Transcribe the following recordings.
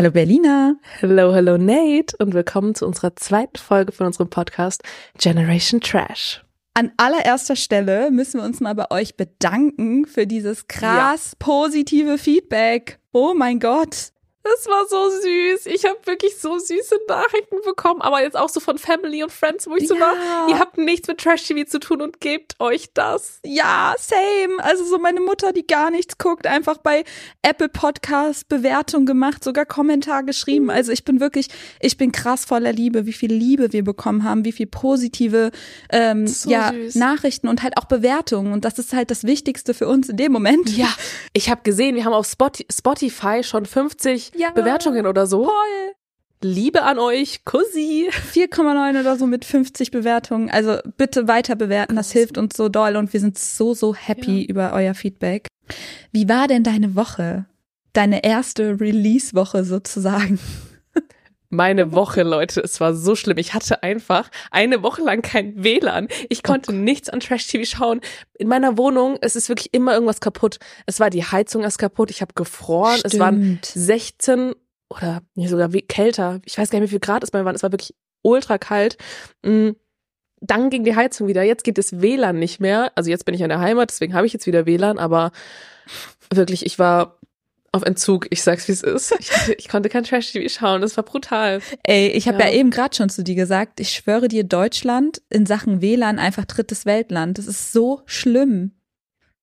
Hallo Berliner. Hello, hello Nate und willkommen zu unserer zweiten Folge von unserem Podcast Generation Trash. An allererster Stelle müssen wir uns mal bei euch bedanken für dieses krass ja. positive Feedback. Oh mein Gott. Das war so süß. Ich habe wirklich so süße Nachrichten bekommen, aber jetzt auch so von Family und Friends, wo ich so war, ihr habt nichts mit Trash TV zu tun und gebt euch das. Ja, same. Also so meine Mutter, die gar nichts guckt, einfach bei Apple Podcast Bewertung gemacht, sogar Kommentar geschrieben. Mhm. Also ich bin wirklich, ich bin krass voller Liebe, wie viel Liebe wir bekommen haben, wie viel positive ähm, so ja, Nachrichten und halt auch Bewertungen. Und das ist halt das Wichtigste für uns in dem Moment. Ja, ich habe gesehen, wir haben auf Spotify schon 50 ja, Bewertungen oder so. Voll. Liebe an euch, Kussi. 4,9 oder so mit 50 Bewertungen. Also bitte weiter bewerten, das hilft uns so doll und wir sind so, so happy ja. über euer Feedback. Wie war denn deine Woche? Deine erste Release-Woche sozusagen? Meine Woche, Leute, es war so schlimm. Ich hatte einfach eine Woche lang kein WLAN. Ich konnte oh nichts an Trash-TV schauen. In meiner Wohnung, es ist wirklich immer irgendwas kaputt. Es war die Heizung erst kaputt. Ich habe gefroren. Stimmt. Es waren 16 oder nee, sogar wie, kälter. Ich weiß gar nicht, wie viel Grad es bei mir waren. Es war wirklich ultra kalt. Mm, dann ging die Heizung wieder. Jetzt geht das WLAN nicht mehr. Also jetzt bin ich in der Heimat, deswegen habe ich jetzt wieder WLAN. Aber wirklich, ich war auf Entzug. Ich sag's, wie es ist. Ich, ich, konnte kein Trash-TV schauen. Das war brutal. Ey, ich habe ja. ja. eben gerade schon zu dir gesagt, ich schwöre dir, Deutschland in Sachen WLAN einfach drittes Weltland. Das ist so schlimm.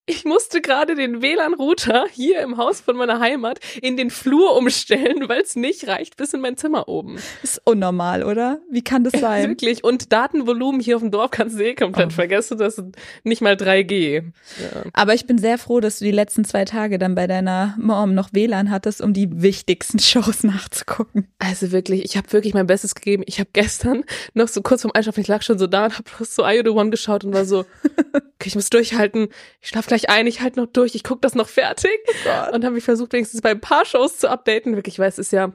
Ich musste gerade den WLAN-Router hier im Haus von meiner Heimat in den Flur umstellen, weil es nicht reicht bis in mein Zimmer oben. Ist unnormal, oder? Wie kann das sein? Wirklich. Und Datenvolumen hier auf dem Dorf kannst du eh komplett oh. vergessen. Das ist nicht mal 3G. Ja. Aber ich bin sehr froh, dass du die letzten zwei Tage dann bei deiner Mom noch WLAN hattest, um die wichtigsten Shows nachzugucken. Also wirklich, ich habe wirklich mein Bestes gegeben. Ich habe gestern noch so kurz vorm Einschlafen, ich lag schon so da und habe bloß so I The One geschaut und war so, okay, ich muss durchhalten. Ich schlaf gleich gleich ein, ich halt noch durch, ich gucke das noch fertig. Oh und habe mich versucht, wenigstens bei ein paar Shows zu updaten. Wirklich, weil es ist ja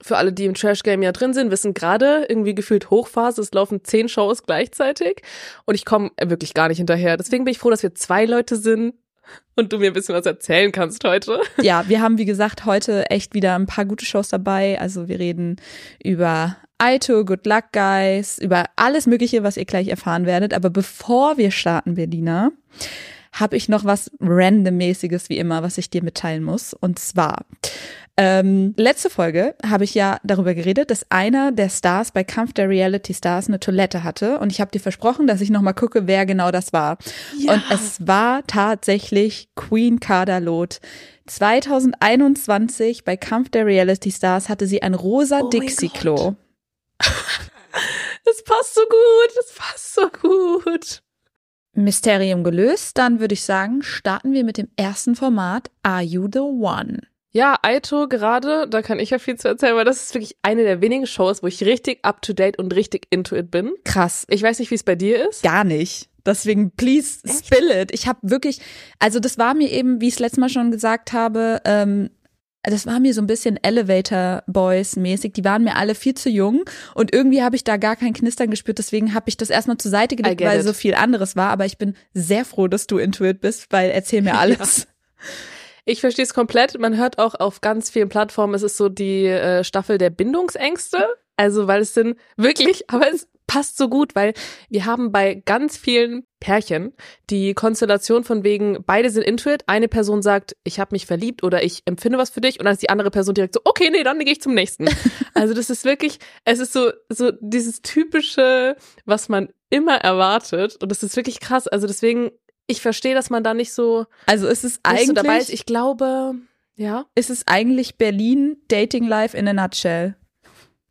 für alle, die im Trash Game ja drin sind, wissen gerade irgendwie gefühlt Hochphase. Es laufen zehn Shows gleichzeitig und ich komme wirklich gar nicht hinterher. Deswegen bin ich froh, dass wir zwei Leute sind und du mir ein bisschen was erzählen kannst heute. Ja, wir haben wie gesagt heute echt wieder ein paar gute Shows dabei. Also wir reden über Aito, Good Luck Guys, über alles Mögliche, was ihr gleich erfahren werdet. Aber bevor wir starten, Berliner, habe ich noch was randommäßiges wie immer, was ich dir mitteilen muss. Und zwar, ähm, letzte Folge habe ich ja darüber geredet, dass einer der Stars bei Kampf der Reality Stars eine Toilette hatte. Und ich habe dir versprochen, dass ich nochmal gucke, wer genau das war. Ja. Und es war tatsächlich Queen Kadalot. 2021 bei Kampf der Reality Stars hatte sie ein rosa oh Dixie-Klo. Das passt so gut, das passt so gut. Mysterium gelöst, dann würde ich sagen, starten wir mit dem ersten Format Are You the One? Ja, Aito gerade, da kann ich ja viel zu erzählen, weil das ist wirklich eine der wenigen Shows, wo ich richtig up to date und richtig into it bin. Krass. Ich weiß nicht, wie es bei dir ist. Gar nicht. Deswegen, please spill it. Ich habe wirklich, also das war mir eben, wie ich es letztes Mal schon gesagt habe, ähm, das war mir so ein bisschen Elevator Boys mäßig. Die waren mir alle viel zu jung und irgendwie habe ich da gar kein Knistern gespürt. Deswegen habe ich das erstmal zur Seite gelegt, weil it. so viel anderes war. Aber ich bin sehr froh, dass du Intuit bist, weil erzähl mir alles. Ja. Ich verstehe es komplett. Man hört auch auf ganz vielen Plattformen, es ist so die äh, Staffel der Bindungsängste. Also, weil es sind wirklich, aber es passt so gut, weil wir haben bei ganz vielen Pärchen die Konstellation von wegen, beide sind intuit, eine Person sagt, ich habe mich verliebt oder ich empfinde was für dich und dann ist die andere Person direkt so, okay, nee, dann gehe ich zum nächsten. also das ist wirklich, es ist so, so dieses typische, was man immer erwartet und das ist wirklich krass. Also deswegen, ich verstehe, dass man da nicht so, also ist es eigentlich, so dabei ist. Ich glaube, ja. Ist es eigentlich Berlin Dating Life in a Nutshell?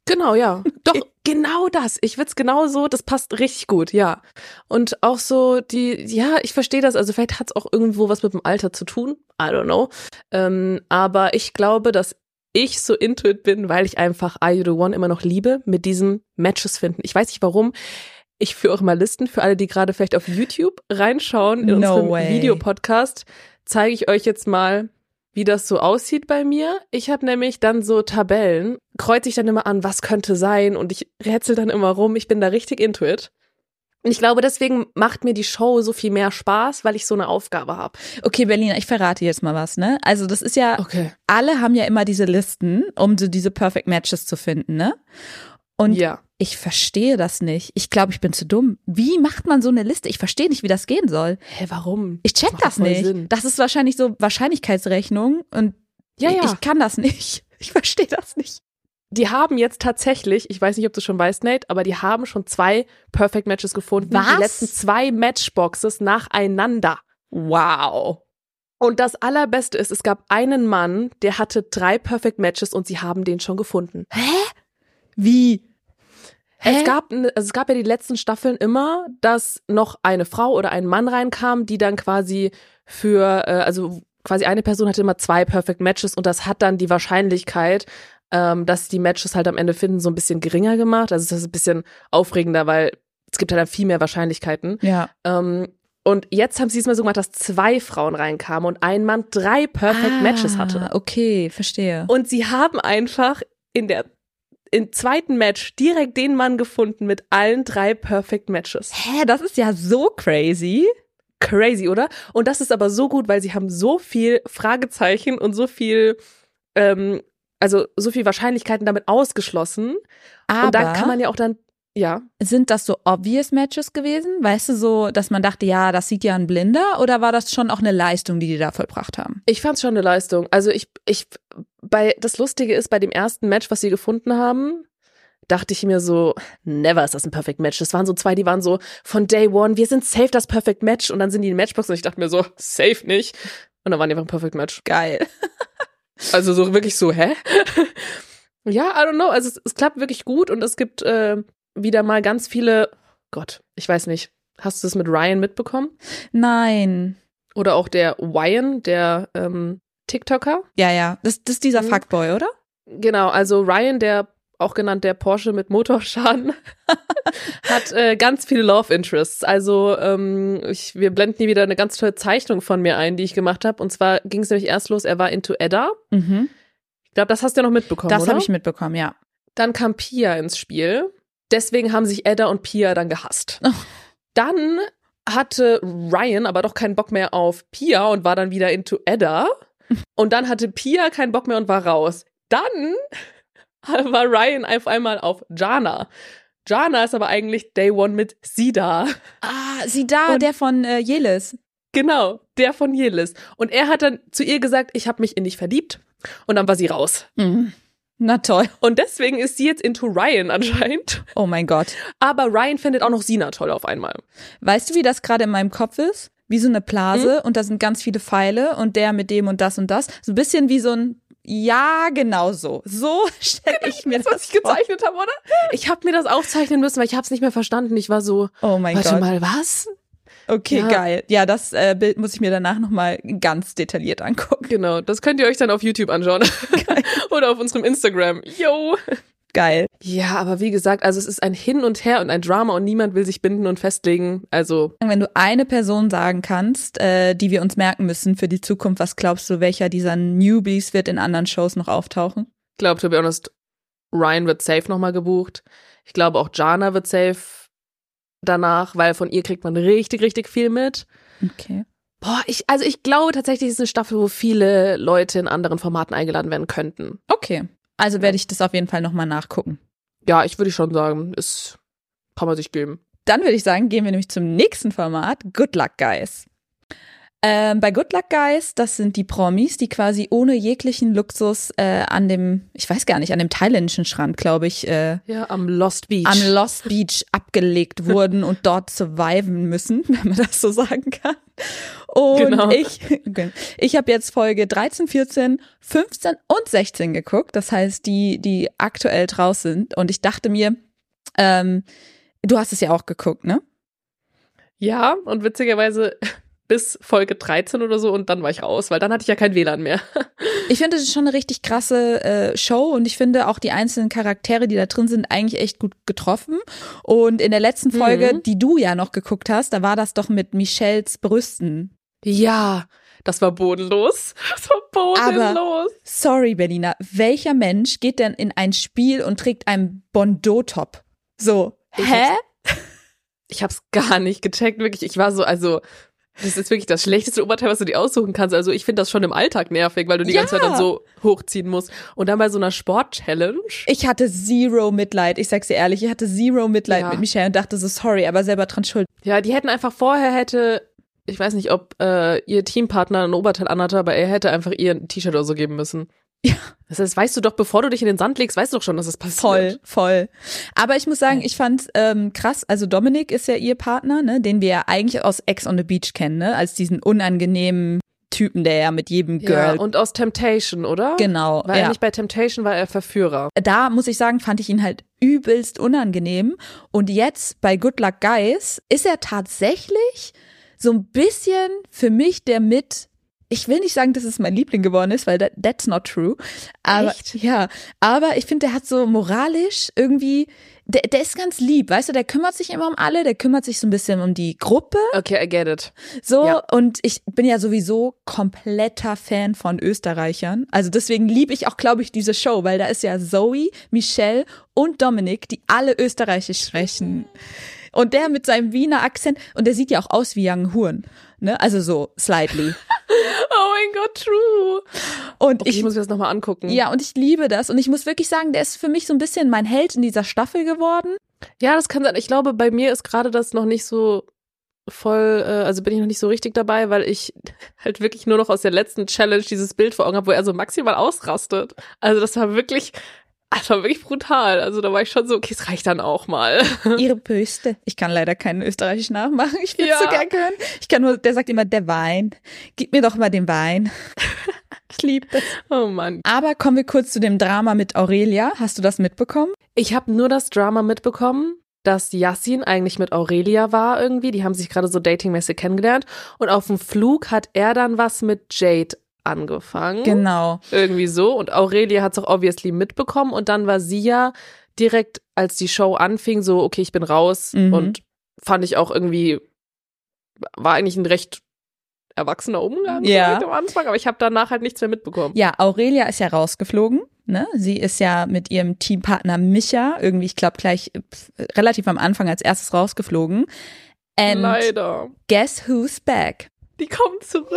Genau, ja. Doch, genau das. Ich würde es genau so, das passt richtig gut, ja. Und auch so die, ja, ich verstehe das. Also vielleicht hat es auch irgendwo was mit dem Alter zu tun. I don't know. Ähm, aber ich glaube, dass ich so intuit bin, weil ich einfach Are You The One immer noch liebe, mit diesen Matches finden. Ich weiß nicht warum. Ich führe auch mal Listen für alle, die gerade vielleicht auf YouTube reinschauen in no unserem Videopodcast. Zeige ich euch jetzt mal wie das so aussieht bei mir. Ich habe nämlich dann so Tabellen, kreuze ich dann immer an, was könnte sein und ich rätsel dann immer rum. Ich bin da richtig intuit. Ich glaube, deswegen macht mir die Show so viel mehr Spaß, weil ich so eine Aufgabe habe. Okay, Berliner, ich verrate jetzt mal was, ne? Also das ist ja, Okay. alle haben ja immer diese Listen, um so diese Perfect Matches zu finden, ne? Und Ja. ich verstehe das nicht. Ich glaube, ich bin zu dumm. Wie macht man so eine Liste? Ich verstehe nicht, wie das gehen soll. Hä, warum? Ich check das voll nicht. Sinn. Das ist wahrscheinlich so Wahrscheinlichkeitsrechnung und Ja, ja. ich kann das nicht. Ich verstehe das nicht. Die haben jetzt tatsächlich, ich weiß nicht, ob du schon weißt, Nate, aber die haben schon zwei Perfect Matches gefunden. Was? Die letzten zwei Matchboxes nacheinander. Wow. Und das Allerbeste ist, es gab einen Mann, der hatte drei Perfect Matches und sie haben den schon gefunden. Wie? Es gab, also es gab ja die letzten Staffeln immer, dass noch eine Frau oder ein Mann reinkam, die dann quasi für, äh, also quasi eine Person hatte immer zwei Perfect Matches und das hat dann die Wahrscheinlichkeit, ähm, dass die Matches halt am Ende finden, so ein bisschen geringer gemacht. Also das ist ein bisschen aufregender, weil es gibt halt dann viel mehr Wahrscheinlichkeiten. Ja. Ähm, und jetzt haben sie es mal so gemacht, dass zwei Frauen reinkamen und ein Mann drei Perfect Matches hatte. Ah, Okay, verstehe. Und sie haben einfach in der im zweiten Match direkt den Mann gefunden mit allen drei Perfect Matches. Hä, das ist ja so crazy. Crazy, oder? Und das ist aber so gut, weil sie haben so viel Fragezeichen und so viel, ähm, also so viel Wahrscheinlichkeiten damit ausgeschlossen. Aber und da kann man ja auch dann, ja. sind das so obvious Matches gewesen? Weißt du so, dass man dachte, ja, das sieht ja ein Blinder? Oder war das schon auch eine Leistung, die die da vollbracht haben? Ich fand's schon eine Leistung. Also ich, ich, bei, das Lustige ist, bei dem ersten Match, was sie gefunden haben, dachte ich mir so, never ist das ein Perfect Match. Das waren so zwei, die waren so von Day One, wir sind safe das Perfect Match. Und dann sind die in Matchbox und ich dachte mir so, safe nicht. Und dann waren die einfach ein Perfect Match. Geil. Also so wirklich so, hä? ja, I don't know. Also es, es klappt wirklich gut und es gibt äh, wieder mal ganz viele, Gott, ich weiß nicht. Hast du das mit Ryan mitbekommen? Nein. Oder auch der Ryan, der ähm, TikToker? Ja, ja. Das, das ist dieser Mhm. Fuckboy, oder? Genau, also Ryan, der auch genannt der Porsche mit Motorschaden, hat äh, ganz viele Love Interests. Also ähm, ich, wir blenden hier wieder eine ganz tolle Zeichnung von mir ein, die ich gemacht habe. Und zwar ging es nämlich erst los, er war into Edda. Mhm. Ich glaube, das hast du ja noch mitbekommen, Das habe ich mitbekommen, ja. Dann kam Pia ins Spiel. Deswegen haben sich Edda und Pia dann gehasst. Oh. Dann hatte Ryan aber doch keinen Bock mehr auf Pia und war dann wieder into Edda. Und dann hatte Pia keinen Bock mehr und war raus. Dann war Ryan auf einmal auf Jana. Jana ist aber eigentlich Day One mit Sida. Ah, sie da, Und- der von äh, Jelis. Genau, der von Yelis. Und er hat dann zu ihr gesagt, ich habe mich in dich verliebt. Und dann war sie raus. Mhm. Na toll. Und deswegen ist sie jetzt into Ryan anscheinend. Oh mein Gott. Aber Ryan findet auch noch Sina toll auf einmal. Weißt du, wie das gerade in meinem Kopf ist? Wie so eine Blase und da sind ganz viele Pfeile und der mit dem und das und das. So ein bisschen wie so ein Ja, genau so. So stelle ich mir das, was ich gezeichnet habe, oder? Ich habe mir das aufzeichnen müssen, weil ich habe es nicht mehr verstanden. Ich war so, vor. Oh mein warte Gott. mal, was? Okay, Ja. geil. Ja, das äh, Bild muss ich mir danach nochmal ganz detailliert angucken. Genau, das könnt ihr euch dann auf YouTube anschauen. oder auf unserem Instagram. Yo. Geil. Ja, aber wie gesagt, also es ist ein Hin und Her und ein Drama und niemand will sich binden und festlegen. Also, Wenn du eine Person sagen kannst, äh, die wir uns merken müssen für die Zukunft, was glaubst du, welcher dieser Newbies wird in anderen Shows noch auftauchen? ich glaube, to be honest, Ryan wird safe nochmal gebucht. Ich glaube auch Jana wird safe danach, weil von ihr kriegt man richtig, richtig viel mit. Okay. Boah, ich, also ich glaube tatsächlich, es ist eine Staffel, wo viele Leute in anderen Formaten eingeladen werden könnten. Okay. Also werde ich das auf jeden Fall nochmal nachgucken. Ja, ich würde schon sagen, ist, kann man sich geben. Dann würde ich sagen, gehen wir nämlich zum nächsten Format, Good Luck Guys. Ähm, bei Good Luck Guys, das sind die Promis, die quasi ohne jeglichen Luxus äh, an dem, ich weiß gar nicht, an dem thailändischen Strand, glaube ich, äh, Ja, am Lost Beach. am Lost Beach abgelegt wurden und dort surviven müssen, wenn man das so sagen kann. Und Genau. ich, ich habe jetzt Folge 13, 14, 15 und 16 geguckt. Das heißt, die, die aktuell draus sind. Und ich dachte mir, ähm, du hast es ja auch geguckt, ne? ja, und witzigerweise bis Folge 13 oder so und dann war ich raus, weil dann hatte ich ja kein WLAN mehr. Ich finde, es ist schon eine richtig krasse äh, Show und ich finde auch die einzelnen Charaktere, die da drin sind, eigentlich echt gut getroffen. Und in der letzten Folge, Mhm. die du ja noch geguckt hast, da war das doch mit Michelles Brüsten. Ja, das war bodenlos. Das war bodenlos. Sorry, Berliner, welcher Mensch geht denn in ein Spiel und trägt einen Bondeau-Top? So, Ich hä? hab's- Ich hab's gar nicht gecheckt, wirklich. Ich war so, also, das ist wirklich das schlechteste Oberteil, was du dir aussuchen kannst. Also ich finde das schon im Alltag nervig, weil du die Ja. ganze Zeit dann so hochziehen musst. Und dann bei so einer Sport-Challenge. Ich hatte zero Mitleid, ich sag's dir ehrlich, ich hatte zero Mitleid Ja. mit Michelle und dachte so, sorry, aber selber dran schuld. Ja, die hätten einfach vorher hätte, ich weiß nicht, ob äh, ihr Teampartner ein Oberteil anhatte, aber er hätte einfach ihr ein T-Shirt oder so geben müssen. Ja. Das heißt, weißt du doch, bevor du dich in den Sand legst, weißt du doch schon, dass es passiert. Voll, voll. Aber ich muss sagen, ich fand ähm, krass, also Dominik ist ja ihr Partner, ne, den wir ja eigentlich aus Ex on the Beach kennen, ne, als diesen unangenehmen Typen, der ja mit jedem Ja, Girl. und aus Temptation, oder? genau, War er ja. nicht bei Temptation, war er Verführer. Da muss ich sagen, fand ich ihn halt übelst unangenehm. Und jetzt bei Good Luck Guys ist er tatsächlich so ein bisschen für mich der mit. Ich will nicht sagen, dass es mein Liebling geworden ist, weil that, that's not true. Aber Echt? ja, aber ich finde, der hat so moralisch irgendwie, der, der ist ganz lieb, weißt du, der kümmert sich immer um alle, der kümmert sich so ein bisschen um die Gruppe, Okay, I get it. so Ja. und ich bin ja sowieso kompletter Fan von Österreichern. Also deswegen liebe ich auch, glaube ich, diese Show, weil da ist ja Zoe, Michelle und Dominik, die alle Österreichisch sprechen. Und der mit seinem Wiener Akzent und der sieht ja auch aus wie Young Huren, ne? Also so slightly. Oh mein Gott, true. Und Okay, ich, ich muss mir das nochmal angucken. ja, und ich liebe das und ich muss wirklich sagen, der ist für mich so ein bisschen mein Held in dieser Staffel geworden. Ja, das kann sein. Ich glaube, bei mir ist gerade das noch nicht so voll, äh, also bin ich noch nicht so richtig dabei, weil ich halt wirklich nur noch aus der letzten Challenge dieses Bild vor Augen habe, wo er so maximal ausrastet. Also das war wirklich, das war wirklich brutal. Also da war ich schon so, okay, es reicht dann auch mal. Ihre Böste. Ich kann leider keinen Österreichisch nachmachen. Ich würde Ja. so gern können. Ich kann nur, der sagt immer, der Wein. Gib mir doch mal den Wein. Ich liebe das. Oh Mann. Aber kommen wir kurz zu dem Drama mit Aurelia. Hast du das mitbekommen? Ich habe nur das Drama mitbekommen, dass Yassin eigentlich mit Aurelia war irgendwie. Die haben sich gerade so datingmäßig kennengelernt. Und auf dem Flug hat er dann was mit Jade angefangen. Genau. Irgendwie so. Und Aurelia hat es auch obviously mitbekommen. Und dann war sie ja direkt, als die Show anfing, so, okay, ich bin raus. Mhm. Und fand ich auch irgendwie, war eigentlich ein recht erwachsener Umgang Ja. am Anfang. Aber ich habe danach halt nichts mehr mitbekommen. Ja, Aurelia ist ja rausgeflogen. Ne? Sie ist ja mit ihrem Teampartner Micha irgendwie, ich glaube, gleich relativ am Anfang als erstes rausgeflogen. And Leider. guess who's back? Die kommen zurück.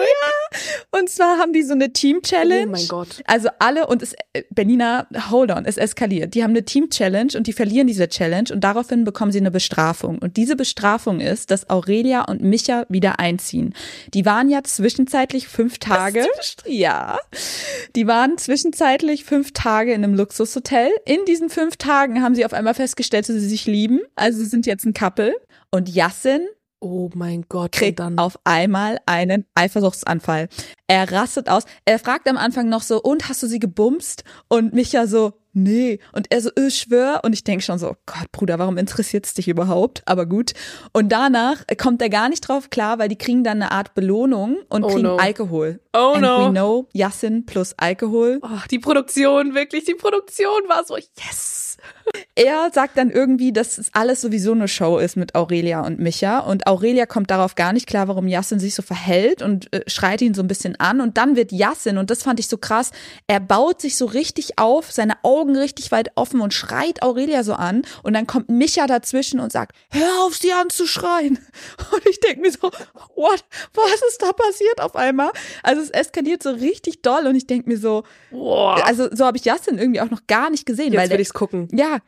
Und zwar haben die so eine Team-Challenge. Oh mein Gott. Also alle und es, äh, Benina, hold on, es eskaliert. Die haben eine Team-Challenge und die verlieren diese Challenge und daraufhin bekommen sie eine Bestrafung. Und diese Bestrafung ist, dass Aurelia und Micha wieder einziehen. Die waren ja zwischenzeitlich fünf Tage. Ja. Die waren zwischenzeitlich fünf Tage in einem Luxushotel. In diesen fünf Tagen haben sie auf einmal festgestellt, dass sie sich lieben. Also sie sind jetzt ein Couple. Und Yassin Oh mein Gott. kriegt dann auf einmal einen Eifersuchtsanfall. Er rastet aus. Er fragt am Anfang noch so, und hast du sie gebumst? Und Micha so, nee. Und er so, ich schwör. Und ich denk schon so, Gott, Bruder, warum interessiert's dich überhaupt? Aber gut. Und danach kommt er gar nicht drauf klar, weil die kriegen dann eine Art Belohnung und Oh kriegen no. Alkohol. Oh And no. we know, Yassin plus Alkohol. Oh, die Produktion, wirklich, die Produktion war so, yes. Er sagt dann irgendwie, dass es alles sowieso eine Show ist mit Aurelia und Micha. Und Aurelia kommt darauf gar nicht klar, warum Yassin sich so verhält und äh, schreit ihn so ein bisschen an. Und dann wird Yassin, und das fand ich so krass, er baut sich so richtig auf, seine Augen richtig weit offen und schreit Aurelia so an. Und dann kommt Micha dazwischen und sagt, hör auf, sie anzuschreien. Und ich denke mir so, what? Was ist da passiert auf einmal? Also es eskaliert so richtig doll und ich denke mir so, Boah. also so habe ich Yassin irgendwie auch noch gar nicht gesehen. weil Jetzt will ich's gucken. ja,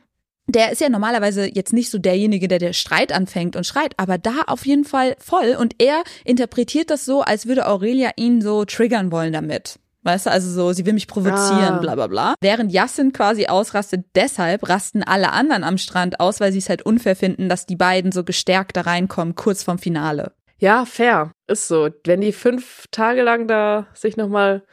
der ist ja normalerweise jetzt nicht so derjenige, der der Streit anfängt und schreit, aber da auf jeden Fall voll. Und er interpretiert das so, als würde Aurelia ihn so triggern wollen damit. Weißt du, also so, sie will mich provozieren, Ah. bla bla bla. Während Yassin quasi ausrastet, deshalb rasten alle anderen am Strand aus, weil sie es halt unfair finden, dass die beiden so gestärkt da reinkommen, kurz vorm Finale. Ja, fair. Ist so. Wenn die fünf Tage lang da sich nochmal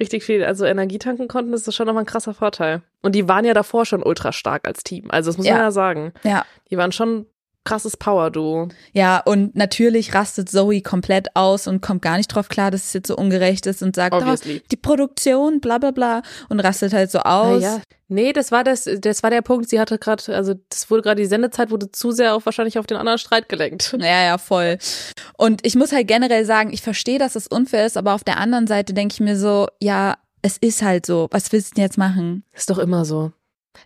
richtig viel, also Energie tanken konnten, ist das schon nochmal ein krasser Vorteil. Und die waren ja davor schon ultra stark als Team. Also das muss Ja. man ja sagen. Ja. Die waren schon krasses Power-Duo. Ja, und natürlich rastet Zoe komplett aus und kommt gar nicht drauf klar, dass es jetzt so ungerecht ist und sagt, oh, die Produktion, bla bla bla, und rastet halt so aus. Ja. Nee, das war das, das war der Punkt. Sie hatte gerade, also das wurde gerade die Sendezeit wurde zu sehr auf wahrscheinlich auf den anderen Streit gelenkt. Ja, ja, voll. Und ich muss halt generell sagen, ich verstehe, dass es unfair ist, aber auf der anderen Seite denke ich mir so, ja, es ist halt so. Was willst du denn jetzt machen? Ist doch immer so.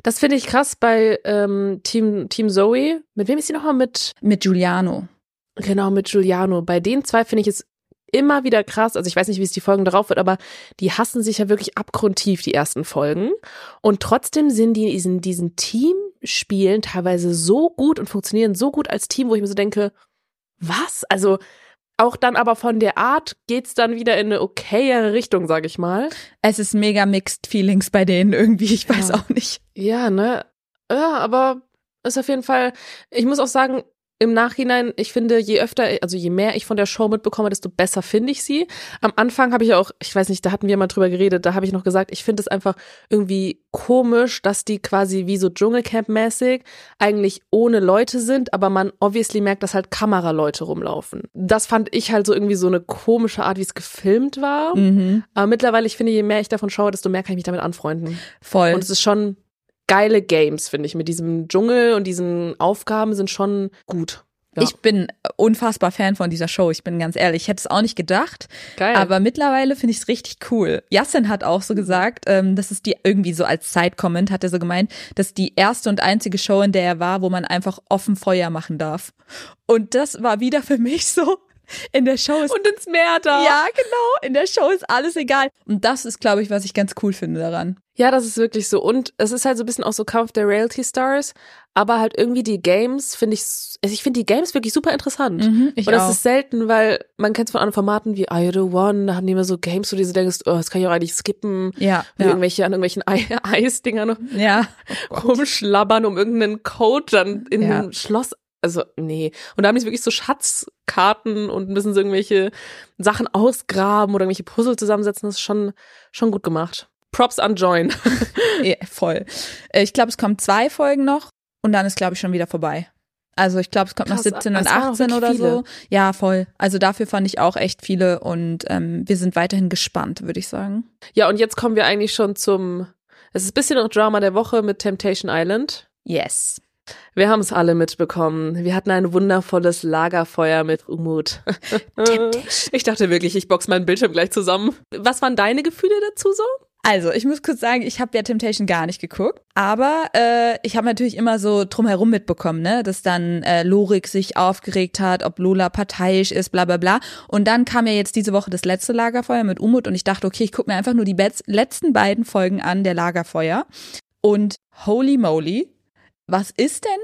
Das finde ich krass bei ähm, Team, Team Zoe. Mit wem ist sie nochmal mit? Mit Giuliano. Genau, mit Giuliano. Bei den zwei finde ich es immer wieder krass. Also ich weiß nicht, wie es die Folgen darauf wird, aber die hassen sich ja wirklich abgrundtief, die ersten Folgen. Und trotzdem sind die in diesen Teamspielen teilweise so gut und funktionieren so gut als Team, wo ich mir so denke, was? Also auch dann aber von der Art geht's dann wieder in eine okayere Richtung, sag ich mal. Es ist mega mixed Feelings bei denen irgendwie, ich weiß Ja. auch nicht. Ja, ne? Ja, aber ist auf jeden Fall, ich muss auch sagen, im Nachhinein, ich finde, je öfter, also je mehr ich von der Show mitbekomme, desto besser finde ich sie. Am Anfang habe ich auch, ich weiß nicht, da hatten wir mal drüber geredet, da habe ich noch gesagt, ich finde es einfach irgendwie komisch, dass die quasi wie so Dschungelcamp-mäßig eigentlich ohne Leute sind, aber man obviously merkt, dass halt Kameraleute rumlaufen. Das fand ich halt so irgendwie so eine komische Art, wie es gefilmt war. Mhm. Aber mittlerweile, ich finde, je mehr ich davon schaue, desto mehr kann ich mich damit anfreunden. Voll. Und es ist schon geile Games, finde ich. Mit diesem Dschungel und diesen Aufgaben sind schon gut. Ja. Ich bin unfassbar Fan von dieser Show, ich bin ganz ehrlich. Ich hätte es auch nicht gedacht, Geil. aber mittlerweile finde ich es richtig cool. Yassin hat auch so gesagt, ähm, das ist die irgendwie so als Side-Comment hat er so gemeint, das ist die erste und einzige Show, in der er war, wo man einfach offen Feuer machen darf. Und das war wieder für mich so. In der Show ist und ins Meer da. ja genau, in der Show ist alles egal. Und das ist, glaube ich, was ich ganz cool finde daran. Ja, das ist wirklich so. Und es ist halt so ein bisschen auch so Kampf der Reality Stars, aber halt irgendwie die Games finde ich, also ich finde die Games wirklich super interessant. Mhm, ich und das auch. ist selten, weil man kennt es von anderen Formaten wie You the One, da haben die immer so Games, wo du dir denkst, oh, das kann ich auch eigentlich skippen. ja, ja, Irgendwelche an irgendwelchen Ei Eisdingern ja. rumschlabbern, um irgendeinen Code dann in Ja. ein Schloss. Also, nee. Und da haben die wirklich so Schatzkarten und müssen so irgendwelche Sachen ausgraben oder irgendwelche Puzzle zusammensetzen. Das ist schon, schon gut gemacht. Props an Join. Ja, voll. Äh, Ich glaube, es kommen zwei Folgen noch und dann ist, glaube ich, schon wieder vorbei. Also ich glaube, es kommt noch Krass, 17 und es waren auch 18 oder wirklich so. Ja, voll. Also dafür fand ich auch echt viele und ähm, wir sind weiterhin gespannt, würde ich sagen. Ja, und jetzt kommen wir eigentlich schon zum, es ist ein bisschen noch Drama der Woche mit Temptation Island. Yes. Wir haben es alle mitbekommen. Wir hatten ein wundervolles Lagerfeuer mit Umut. ich dachte wirklich, ich box meinen Bildschirm gleich zusammen. Was waren deine Gefühle dazu so? Also, ich muss kurz sagen, ich habe ja Temptation gar nicht geguckt, aber äh, ich habe natürlich immer so drumherum mitbekommen, ne, dass dann äh, Lorik sich aufgeregt hat, ob Lola parteiisch ist, bla bla bla. Und dann kam ja jetzt diese Woche das letzte Lagerfeuer mit Umut und ich dachte, okay, ich gucke mir einfach nur die letzten beiden Folgen an der Lagerfeuer. Und holy moly, was ist denn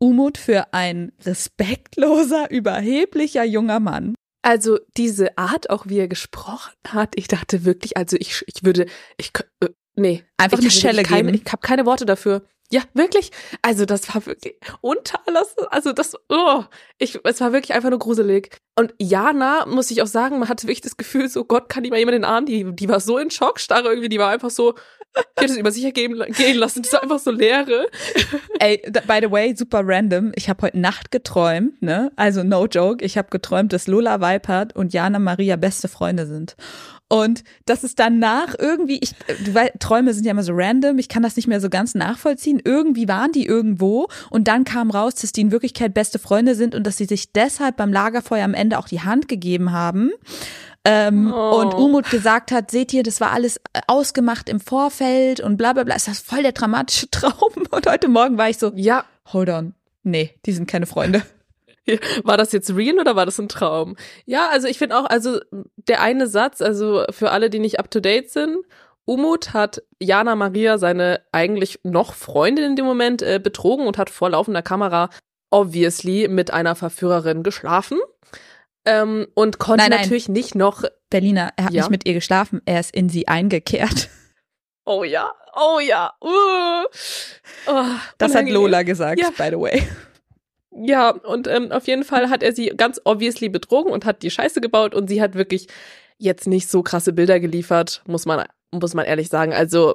Umut für ein respektloser, überheblicher junger Mann? Also diese Art, auch wie er gesprochen hat, ich dachte wirklich, also ich, ich würde, ich, äh, nee. Einfach ich eine Schelle keine, geben. Ich habe keine Worte dafür. Ja, wirklich. Also das war wirklich unterlassen. Also das, oh, ich, es war wirklich einfach nur gruselig. Und Jana, muss ich auch sagen, man hatte wirklich das Gefühl, so Gott kann die mal jemand in den Arm, die, die war so in Schockstarre irgendwie, die war einfach so, die hat es über sich gehen lassen, die war einfach so leere. Ey, by the way, super random. Ich habe heute Nacht geträumt, ne? Also no joke. Ich habe geträumt, dass Lola Weipert und Jana Maria beste Freunde sind. Und das ist danach irgendwie, ich, weißt, Träume sind ja immer so random, ich kann das nicht mehr so ganz nachvollziehen. Irgendwie waren die irgendwo und dann kam raus, dass die in Wirklichkeit beste Freunde sind und dass sie sich deshalb beim Lagerfeuer am Ende auch die Hand gegeben haben. Ähm, Oh. Und Umut gesagt hat, seht ihr, das war alles äh, ausgemacht im Vorfeld und bla bla bla. Ist das voll der dramatische Traum? Und heute Morgen war ich so, Ja, hold on. Nee, die sind keine Freunde. War das jetzt real oder war das ein Traum? Ja, also ich finde auch, also der eine Satz, also für alle, die nicht up to date sind, Umut hat Jana Maria, seine eigentlich noch Freundin in dem Moment, äh, betrogen und hat vor laufender Kamera obviously mit einer Verführerin geschlafen. Ähm, und konnte Nein, nein. natürlich nicht noch. Berliner, er hat Ja? nicht mit ihr geschlafen, er ist in sie eingekehrt. Oh ja, oh ja. Uh, oh, Das hat. Lola gesagt, Ja. by the way. Ja, und ähm, auf jeden Fall hat er sie ganz obviously betrogen und hat die Scheiße gebaut und sie hat wirklich jetzt nicht so krasse Bilder geliefert, muss man, muss man ehrlich sagen. Also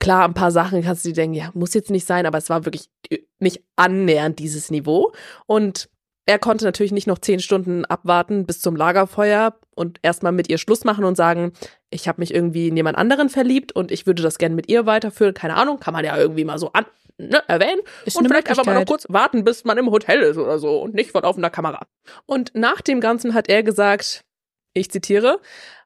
klar, ein paar Sachen kannst du dir denken, ja, muss jetzt nicht sein, aber es war wirklich nicht annähernd dieses Niveau. Und er konnte natürlich nicht noch zehn Stunden abwarten bis zum Lagerfeuer und erstmal mit ihr Schluss machen und sagen, ich habe mich irgendwie in jemand anderen verliebt und ich würde das gerne mit ihr weiterführen. Keine Ahnung, kann man ja irgendwie mal so an, ne, erwähnen Ist und vielleicht einfach mal noch kurz warten, bis man im Hotel ist oder so und nicht vor laufender Kamera. Und nach dem Ganzen hat er gesagt, ich zitiere,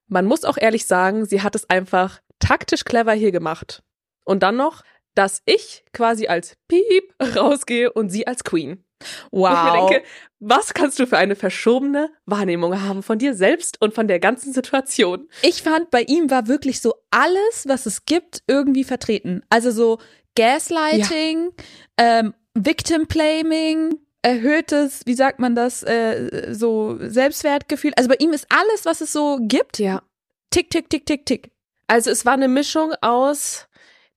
man muss auch ehrlich sagen, sie hat es einfach taktisch clever hier gemacht. Und dann noch, dass ich quasi als Piep rausgehe und sie als Queen. Wow. Und ich denke, was kannst du für eine verschobene Wahrnehmung haben von dir selbst und von der ganzen Situation? Ich fand, bei ihm war wirklich so alles, was es gibt, irgendwie vertreten. Also so Gaslighting, ähm, Victim Blaming, erhöhtes, wie sagt man das, äh, so Selbstwertgefühl. Also bei ihm ist alles, was es so gibt, Ja. tick, tick, tick, tick, tick. Also es war eine Mischung aus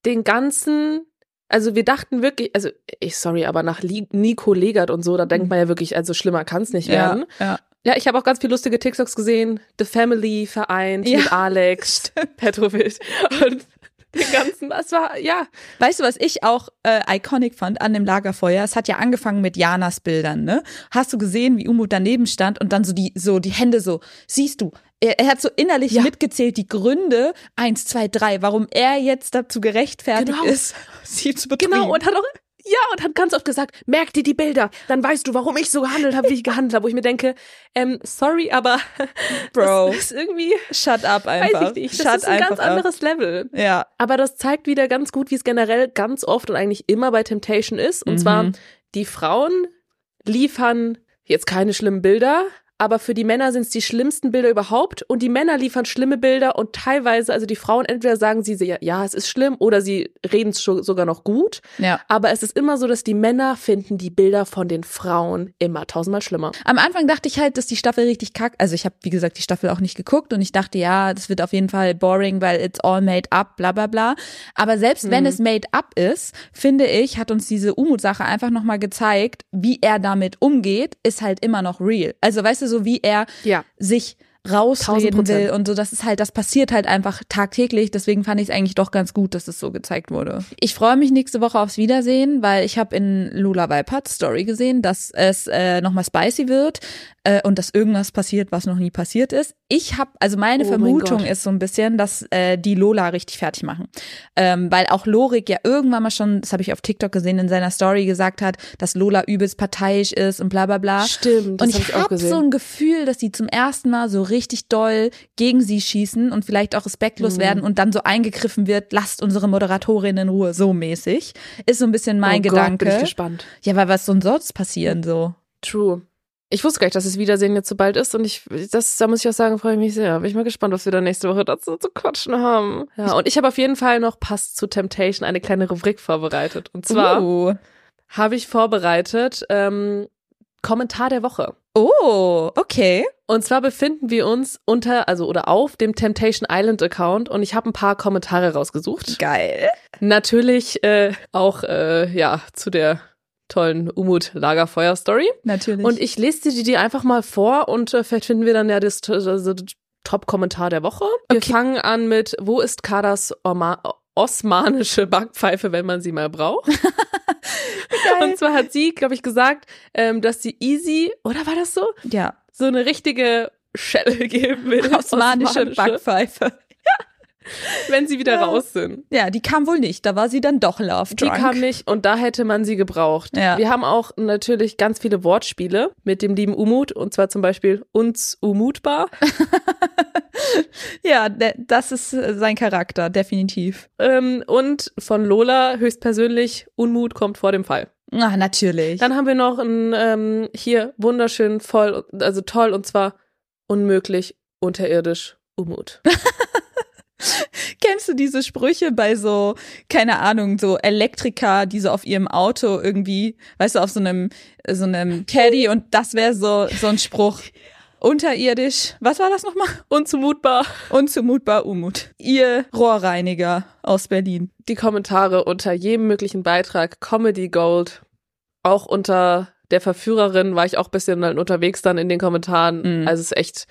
den ganzen, also wir dachten wirklich, also ich sorry, aber nach Nico Legert und so, da denkt man ja wirklich, also schlimmer kann es nicht werden. ja. Ja, ich habe auch ganz viele lustige TikToks gesehen. The Family vereint Ja, mit Alex, Petrovic und den ganzen, das war, ja. Weißt du, was ich auch äh, iconic fand an dem Lagerfeuer? Es hat ja angefangen mit Janas Bildern, ne? Hast du gesehen, wie Umut daneben stand und dann so die, so die Hände so, siehst du, er, er hat so innerlich Ja. mitgezählt, die Gründe, eins, zwei, drei, warum er jetzt dazu gerechtfertigt Genau. ist, sie zu betrügen. Genau, und hat auch, ja, und hat ganz oft gesagt, merk dir die Bilder, dann weißt du, warum ich so gehandelt habe, wie ich gehandelt habe. Wo ich mir denke, ähm, sorry, aber Bro. das ist irgendwie, Shut up einfach. weiß ich nicht, das Shut ist ein ganz up. anderes Level. Ja. Aber das zeigt wieder ganz gut, wie es generell ganz oft und eigentlich immer bei Temptation ist. Und zwar, Mhm. die Frauen liefern jetzt keine schlimmen Bilder, aber für die Männer sind es die schlimmsten Bilder überhaupt. Und die Männer liefern schlimme Bilder und teilweise, also die Frauen, entweder sagen sie, ja, ja es ist schlimm, oder sie reden es sogar noch gut. Ja. Aber es ist immer so, dass die Männer finden die Bilder von den Frauen immer tausendmal schlimmer. Am Anfang dachte ich halt, dass die Staffel richtig kack. Also ich habe, wie gesagt, die Staffel auch nicht geguckt und ich dachte, ja, das wird auf jeden Fall boring, weil it's all made up, bla bla bla. Aber selbst wenn Mhm. es made up ist, finde ich, hat uns diese Umut-Sache einfach nochmal gezeigt, wie er damit umgeht, ist halt immer noch real. Also weißt du, so wie er Ja. sich rausreden 1000%. will und so, das ist halt, das passiert halt einfach tagtäglich, deswegen fand ich es eigentlich doch ganz gut, dass es so gezeigt wurde. Ich freue mich nächste Woche aufs Wiedersehen, weil ich habe in Lula Weipert Story gesehen, dass es äh, nochmal spicy wird äh, und dass irgendwas passiert, was noch nie passiert ist. Ich habe, also meine Oh mein Vermutung Gott. ist so ein bisschen, dass äh, die Lola richtig fertig machen, ähm, weil auch Lorik ja irgendwann mal schon, das habe ich auf TikTok gesehen, in seiner Story gesagt hat, dass Lola übelst parteiisch ist und bla bla bla. Stimmt, Und ich habe so ein Gefühl, dass die zum ersten Mal so richtig doll gegen sie schießen und vielleicht auch respektlos Mhm. werden und dann so eingegriffen wird, lasst unsere Moderatorin in Ruhe, so mäßig. Ist so ein bisschen mein oh Gott, Gedanke. bin ich gespannt. ja, weil was soll sonst passieren so? True. Ich wusste gar nicht, dass das Wiedersehen jetzt so bald ist und ich, das, da muss ich auch sagen, freue ich mich sehr. Bin ich mal gespannt, was wir dann nächste Woche dazu zu quatschen haben. Ja, und ich habe auf jeden Fall noch passt zu Temptation eine kleine Rubrik vorbereitet. Und zwar Uh. habe ich vorbereitet ähm, Kommentar der Woche. Oh, okay. Und zwar befinden wir uns unter, also oder auf dem Temptation Island Account und ich habe ein paar Kommentare rausgesucht. Geil. Natürlich äh, auch äh, ja zu der tollen Umut Lagerfeuer Story. Natürlich. Und ich lese dir die einfach mal vor und äh, vielleicht finden wir dann ja das, das Top-Kommentar der Woche. Wir Okay. fangen an mit, wo ist Kadas Oma osmanische Backpfeife, wenn man sie mal braucht? Und zwar hat sie, glaube ich, gesagt, ähm, dass sie easy, oder war das so? ja, So eine richtige Schelle geben will. osmanische Backpfeife. Wenn sie wieder Ja. raus sind. Ja, die kam wohl nicht. Da war sie dann doch love Die drunk. kam nicht und da hätte man sie gebraucht. Ja. Wir haben auch natürlich ganz viele Wortspiele mit dem lieben Umut und zwar zum Beispiel uns umutbar. Ja, das ist äh, sein Charakter, definitiv. ähm, und von Lola höchstpersönlich Unmut kommt vor dem Fall. Ah, natürlich. Dann haben wir noch ein ähm, hier wunderschön voll, also toll und zwar unmöglich unterirdisch Umut. Kennst du diese Sprüche bei so, keine Ahnung, so Elektriker, die so auf ihrem Auto irgendwie, weißt du, auf so einem, so einem Caddy und das wäre so, so ein Spruch. Unterirdisch. Was war das nochmal? Unzumutbar. Unzumutbar Umut. Ihr Rohrreiniger aus Berlin. Die Kommentare unter jedem möglichen Beitrag, Comedy Gold, auch unter der Verführerin war ich auch ein bisschen dann unterwegs dann in den Kommentaren. Mhm. Also es ist echt,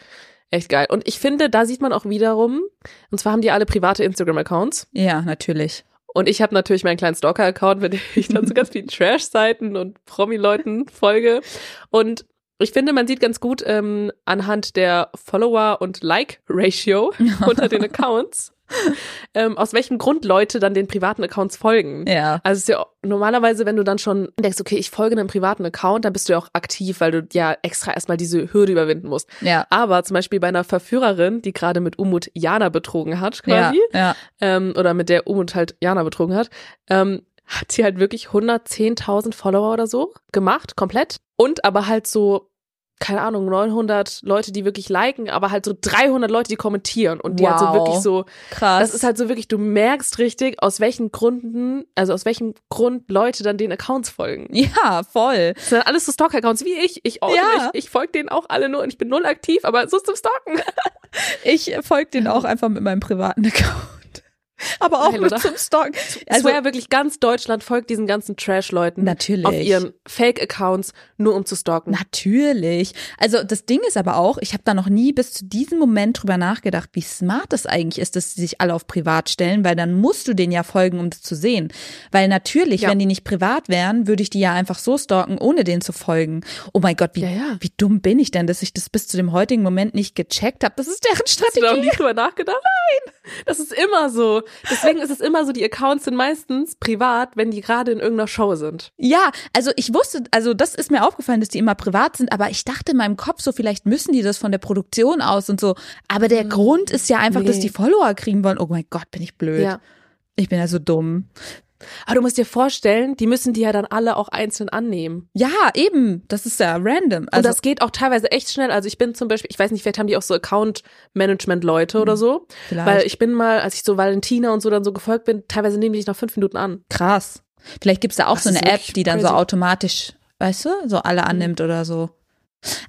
echt geil. Und ich finde, da sieht man auch wiederum, und zwar haben die alle private Instagram-Accounts. Ja, natürlich. Und ich habe natürlich meinen kleinen Stalker-Account, mit dem ich dann so ganz vielen Trash-Seiten und Promi-Leuten folge. Und ich finde, man sieht ganz gut ähm, anhand der Follower- und Like-Ratio unter den Accounts, ähm, aus welchem Grund Leute dann den privaten Accounts folgen. Ja. Also es ist ja normalerweise, wenn du dann schon denkst, okay, ich folge einem privaten Account, dann bist du ja auch aktiv, weil du ja extra erstmal diese Hürde überwinden musst. Ja. Aber zum Beispiel bei einer Verführerin, die gerade mit Umut Jana betrogen hat, quasi, Ja. ja. ähm, oder mit der Umut halt Jana betrogen hat, ähm, hat sie halt wirklich 110.000 Follower oder so gemacht, komplett. Und aber halt so, keine Ahnung, 900 Leute, die wirklich liken, aber halt so 300 Leute, die kommentieren. Und die halt so Wow. wirklich so, Krass. das ist halt so wirklich, du merkst richtig, aus welchen Gründen, also aus welchem Grund Leute dann den Accounts folgen. ja, voll. Das sind alles so Stalker-Accounts wie ich. Ich auch. Ja. Ich, ich folge denen auch alle nur und ich bin null aktiv, aber so zum Stalken. Ich folge den auch einfach mit meinem privaten Account. Aber auch Geil, nur oder? zum Stalk. Also swear wirklich ganz Deutschland folgt diesen ganzen Trash-Leuten. Natürlich. Auf ihren Fake-Accounts, nur um zu stalken. Natürlich. Also das Ding ist aber auch, ich habe da noch nie bis zu diesem Moment drüber nachgedacht, wie smart das eigentlich ist, dass sie sich alle auf privat stellen, weil dann musst du denen ja folgen, um das zu sehen. Weil natürlich, Ja. wenn die nicht privat wären, würde ich die ja einfach so stalken, ohne denen zu folgen. Oh mein Gott, wie, Ja, ja. wie dumm bin ich denn, dass ich das bis zu dem heutigen Moment nicht gecheckt habe. Das ist deren Hast du da noch Strategie. nie drüber nachgedacht? Nein. Das ist immer so. Deswegen ist es immer so, die Accounts sind meistens privat, wenn die gerade in irgendeiner Show sind. Ja, also ich wusste, also das ist mir aufgefallen, dass die immer privat sind, aber ich dachte in meinem Kopf so, vielleicht müssen die das von der Produktion aus und so. Aber der Grund ist ja einfach, dass nee. die Follower kriegen wollen. Oh mein Gott, bin ich blöd. Ja. Ich bin ja so dumm. Aber du musst dir vorstellen, die müssen die ja dann alle auch einzeln annehmen. Ja, eben. Das ist ja random. Und Also, das geht auch teilweise echt schnell. Also ich bin zum Beispiel, ich weiß nicht, vielleicht haben die auch so Account-Management-Leute oder so. Mhm. vielleicht. Weil ich bin mal, als ich so Valentina und so dann so gefolgt bin, teilweise nehmen die dich nach fünf Minuten an. krass. Vielleicht gibt's da auch Das so eine App, die dann so crazy. automatisch, weißt du, so alle annimmt oder so.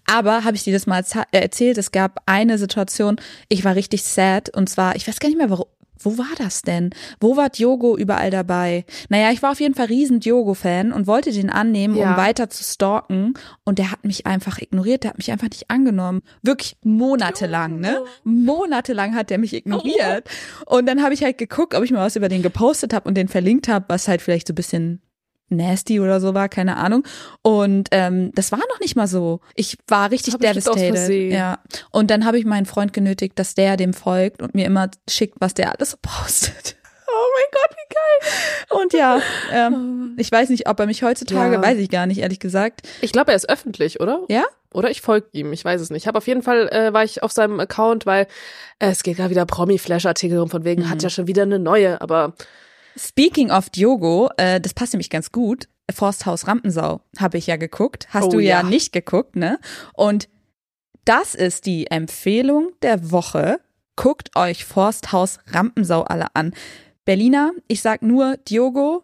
Aber habe ich dir das mal äh, erzählt? Es gab eine Situation, ich war richtig sad und zwar, ich weiß gar nicht mehr, warum. Wo war das denn? Wo war Diogo überall dabei? Naja, ich war auf jeden Fall riesen Diogo-Fan und wollte den annehmen, um Ja. weiter zu stalken. Und der hat mich einfach ignoriert, der hat mich einfach nicht angenommen. Wirklich monatelang, ne? Monatelang hat der mich ignoriert. Und dann habe ich halt geguckt, ob ich mal was über den gepostet habe und den verlinkt habe, was halt vielleicht so ein bisschen nasty oder so war, keine Ahnung. Und ähm, das war noch nicht mal so. Ich war richtig Hab devastated. Ja. Und dann habe ich meinen Freund genötigt, dass der dem folgt und mir immer schickt, was der alles so postet. Oh mein Gott, wie geil. Und ja, ähm, ich weiß nicht, ob er mich heutzutage, Ja. weiß ich gar nicht, ehrlich gesagt. Ich glaube, er ist öffentlich, oder? Ja? Oder ich folge ihm, ich weiß es nicht. Ich habe auf jeden Fall, äh, war ich auf seinem Account, weil äh, es geht gerade wieder Promi-Flash-Artikel rum, von wegen, Mhm. hat ja schon wieder eine neue, aber Speaking of Diogo, äh, das passt nämlich ganz gut. Forsthaus Rampensau habe ich ja geguckt. Hast Oh du ja. ja. nicht geguckt, ne? Und das ist die Empfehlung der Woche. Guckt euch Forsthaus Rampensau alle an. Berliner, ich sag nur Diogo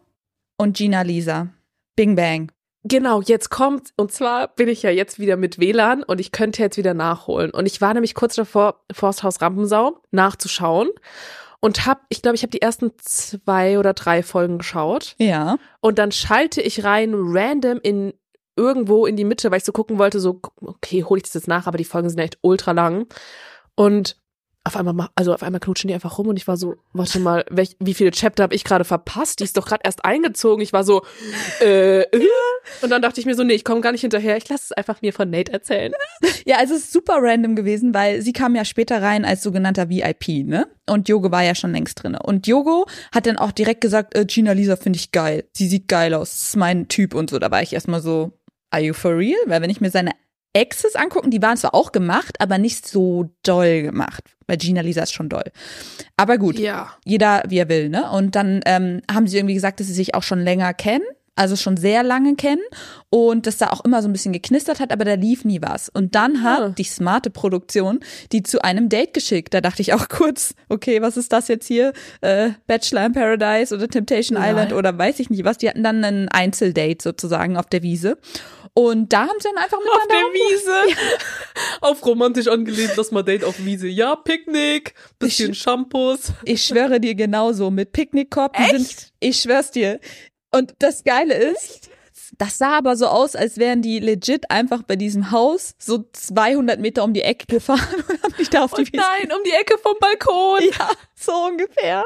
und Gina Lisa. Bing Bang. Genau, jetzt kommt, und zwar bin ich ja jetzt wieder mit WLAN und ich könnte jetzt wieder nachholen. Und ich war nämlich kurz davor, Forsthaus Rampensau nachzuschauen und hab, ich glaube, ich habe die ersten zwei oder drei Folgen geschaut. Ja. Und dann schalte ich rein random in irgendwo in die Mitte, weil ich so gucken wollte, so, okay, hole ich das jetzt nach, aber die Folgen sind echt ultra lang. Und auf einmal, ma- also auf einmal knutschen die einfach rum und ich war so, warte mal, welch, wie viele Chapter habe ich gerade verpasst? Die ist doch gerade erst eingezogen. Ich war so, äh, äh. und dann dachte ich mir so, nee, ich komme gar nicht hinterher. Ich lasse es einfach mir von Nate erzählen. Ja, also es ist super random gewesen, weil sie kam ja später rein als sogenannter VIP, ne? Und Diogo war ja schon längst drinne. Und Diogo hat dann auch direkt gesagt, äh, Gina Lisa finde ich geil. Sie sieht geil aus. Das ist mein Typ und so. Da war ich erstmal so, are you for real? Weil wenn ich mir seine Exes angucken, die waren zwar auch gemacht, aber nicht so doll gemacht. Weil Gina Lisa ist schon doll. Aber gut, Ja. jeder wie er will, ne? Und dann ähm, haben sie irgendwie gesagt, dass sie sich auch schon länger kennen, also schon sehr lange kennen und dass da auch immer so ein bisschen geknistert hat, aber da lief nie was. Und dann hat Ah. die smarte Produktion die zu einem Date geschickt. Da dachte ich auch kurz, okay, was ist das jetzt hier? Äh, Bachelor in Paradise oder Temptation Ja. Island oder weiß ich nicht was. Die hatten dann ein Einzeldate sozusagen auf der Wiese. Und da haben sie dann einfach Auf miteinander der Wiese. Auf romantisch angelehnt, lass mal Date auf Wiese. Ja, Picknick, bisschen Shampoos. Ich schwöre dir genauso mit Picknickkorb. Die Sind, ich schwör's dir. Und das Geile ist, das sah aber so aus, als wären die legit einfach bei diesem Haus so 200 Meter um die Ecke gefahren und haben mich da auf die Und Wiese. nein, um die Ecke vom Balkon. Ja, so ungefähr.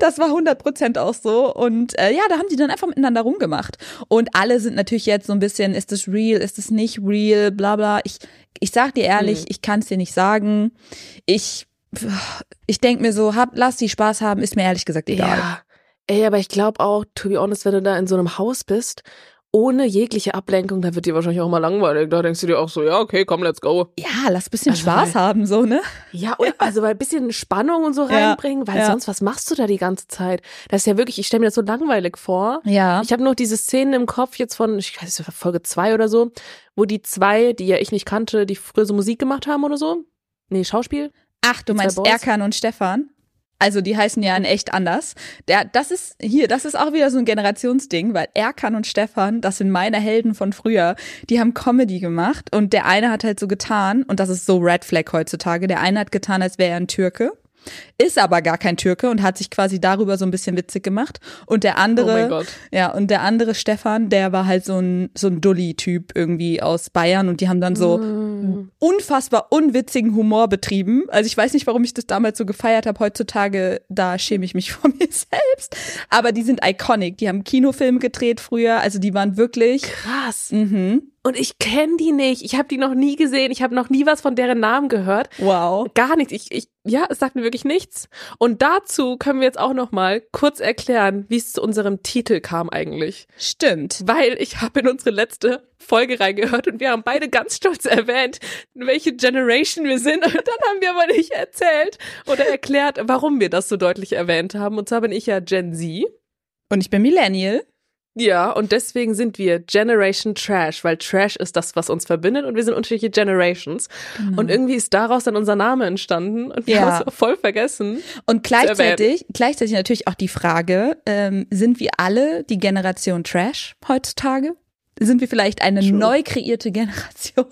Das war 100 Prozent auch so. Und äh, ja, da haben die dann einfach miteinander rumgemacht. Und alle sind natürlich jetzt so ein bisschen, ist das real, ist das nicht real, bla bla. Ich, ich sag dir ehrlich, Hm. ich kann es dir nicht sagen. Ich ich denke mir so, hab, lass die Spaß haben, ist mir ehrlich gesagt egal. Ja. Ey, aber ich glaube auch, to be honest, wenn du da in so einem Haus bist, ohne jegliche Ablenkung, da wird dir wahrscheinlich auch mal langweilig. Da denkst du dir auch so, ja, okay, komm, let's go. Ja, lass bisschen Also, Spaß weil- haben, so, ne? Ja, oder, also weil ein bisschen Spannung und so Ja, reinbringen, weil ja. sonst, was machst du da die ganze Zeit? Das ist ja wirklich, ich stelle mir das so langweilig vor. Ja. Ich habe noch diese Szenen im Kopf jetzt von, ich weiß nicht, Folge zwei oder so, wo die zwei, die ja ich nicht kannte, die früher so Musik gemacht haben oder so. Nee, Schauspiel. Ach, du meinst? Erkan und Stefan? Also die heißen ja in echt anders. Der, das ist hier, das ist auch wieder so ein Generationsding, weil Erkan und Stefan, das sind meine Helden von früher. Die haben Comedy gemacht und der eine hat halt so getan, und das ist so Red Flag heutzutage, der eine hat getan, als wäre er ein Türke. Ist aber gar kein Türke und hat sich quasi darüber so ein bisschen witzig gemacht. Und der andere, Oh ja, und der andere Stefan, der war halt so ein, so ein Dulli-Typ irgendwie aus Bayern und die haben dann so Mm. unfassbar unwitzigen Humor betrieben. Also ich weiß nicht, warum ich das damals so gefeiert habe. Heutzutage, da schäme ich mich vor mir selbst. Aber die sind iconic. Die haben Kinofilme gedreht früher. Also die waren wirklich. Krass. Mhm. Und ich kenne die nicht. Ich habe die noch nie gesehen. Ich habe noch nie was von deren Namen gehört. Wow. Gar nichts. Ich, ich, ja, es sagt mir wirklich nichts. Und dazu können wir jetzt auch noch mal kurz erklären, wie es zu unserem Titel kam eigentlich. Stimmt. Weil ich habe in unsere letzte Folge reingehört und wir haben beide ganz stolz erwähnt, welche Generation wir sind. Und dann haben wir aber nicht erzählt oder erklärt, warum wir das so deutlich erwähnt haben. Und zwar bin ich ja Gen Z. Und ich bin Millennial. Ja, und deswegen sind wir Generation Trash, weil Trash ist das, was uns verbindet und wir sind unterschiedliche Generations. Und irgendwie ist daraus dann unser Name entstanden und wir Ja. haben es voll vergessen. Und gleichzeitig, gleichzeitig natürlich auch die Frage, ähm, sind wir alle die Generation Trash heutzutage? Sind wir vielleicht eine True. neu kreierte Generation,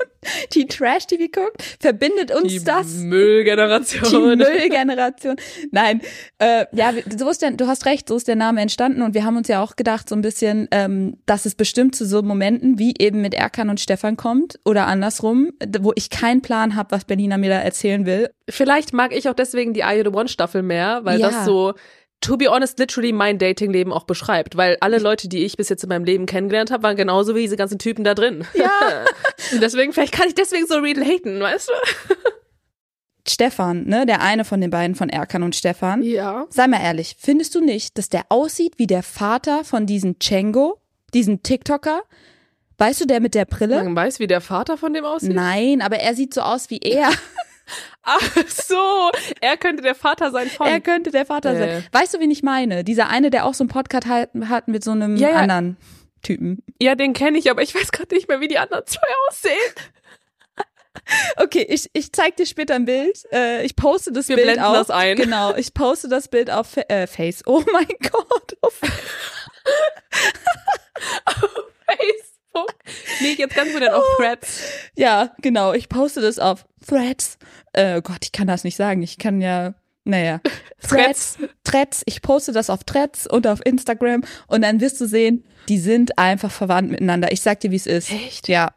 die Trash-TV guckt? Verbindet uns Die das? Die Müllgeneration. Müllgeneration. Nein, äh, ja, so ist der, du hast recht, so ist der Name entstanden und wir haben uns ja auch gedacht, so ein bisschen, ähm, dass es bestimmt zu so Momenten wie eben mit Erkan und Stefan kommt oder andersrum, wo ich keinen Plan habe, was Berliner mir da erzählen will. Vielleicht mag ich auch deswegen die I the One Staffel mehr, weil Ja. das so to be honest, literally mein Datingleben auch beschreibt. Weil alle Leute, die ich bis jetzt in meinem Leben kennengelernt habe, waren genauso wie diese ganzen Typen da drin. Ja. Und deswegen, vielleicht kann ich deswegen so relaten, weißt du? Stefan, ne, der eine von den beiden von Erkan und Stefan. Ja. Sei mal ehrlich, findest du nicht, dass der aussieht wie der Vater von diesem Chengo, diesen TikToker? Weißt du, der mit der Brille? Man weiß, wie der Vater von dem aussieht. Nein, aber er sieht so aus wie er. Ach so, er könnte der Vater sein von. Er könnte der Vater Äh. sein. Weißt du, wen ich meine? Dieser eine, der auch so einen Podcast hat, hat mit so einem Ja, ja. anderen Typen. ja, den kenne ich, aber ich weiß gerade nicht mehr, wie die anderen zwei aussehen. Okay, ich, ich zeig dir später ein Bild. Äh, ich poste das Wir Bild blenden auf. das ein. Genau, ich poste das Bild auf äh, Face. Oh mein Gott. Auf Facebook. Nee, jetzt ganz modern auf Threads. Ja, genau. Ich poste das auf Threads. Äh, Gott, ich kann das nicht sagen. Ich kann ja, naja. Threads. Threads. Ich poste das auf Threads und auf Instagram und dann wirst du sehen, die sind einfach verwandt miteinander. Ich sag dir, wie es ist. Echt? Ja.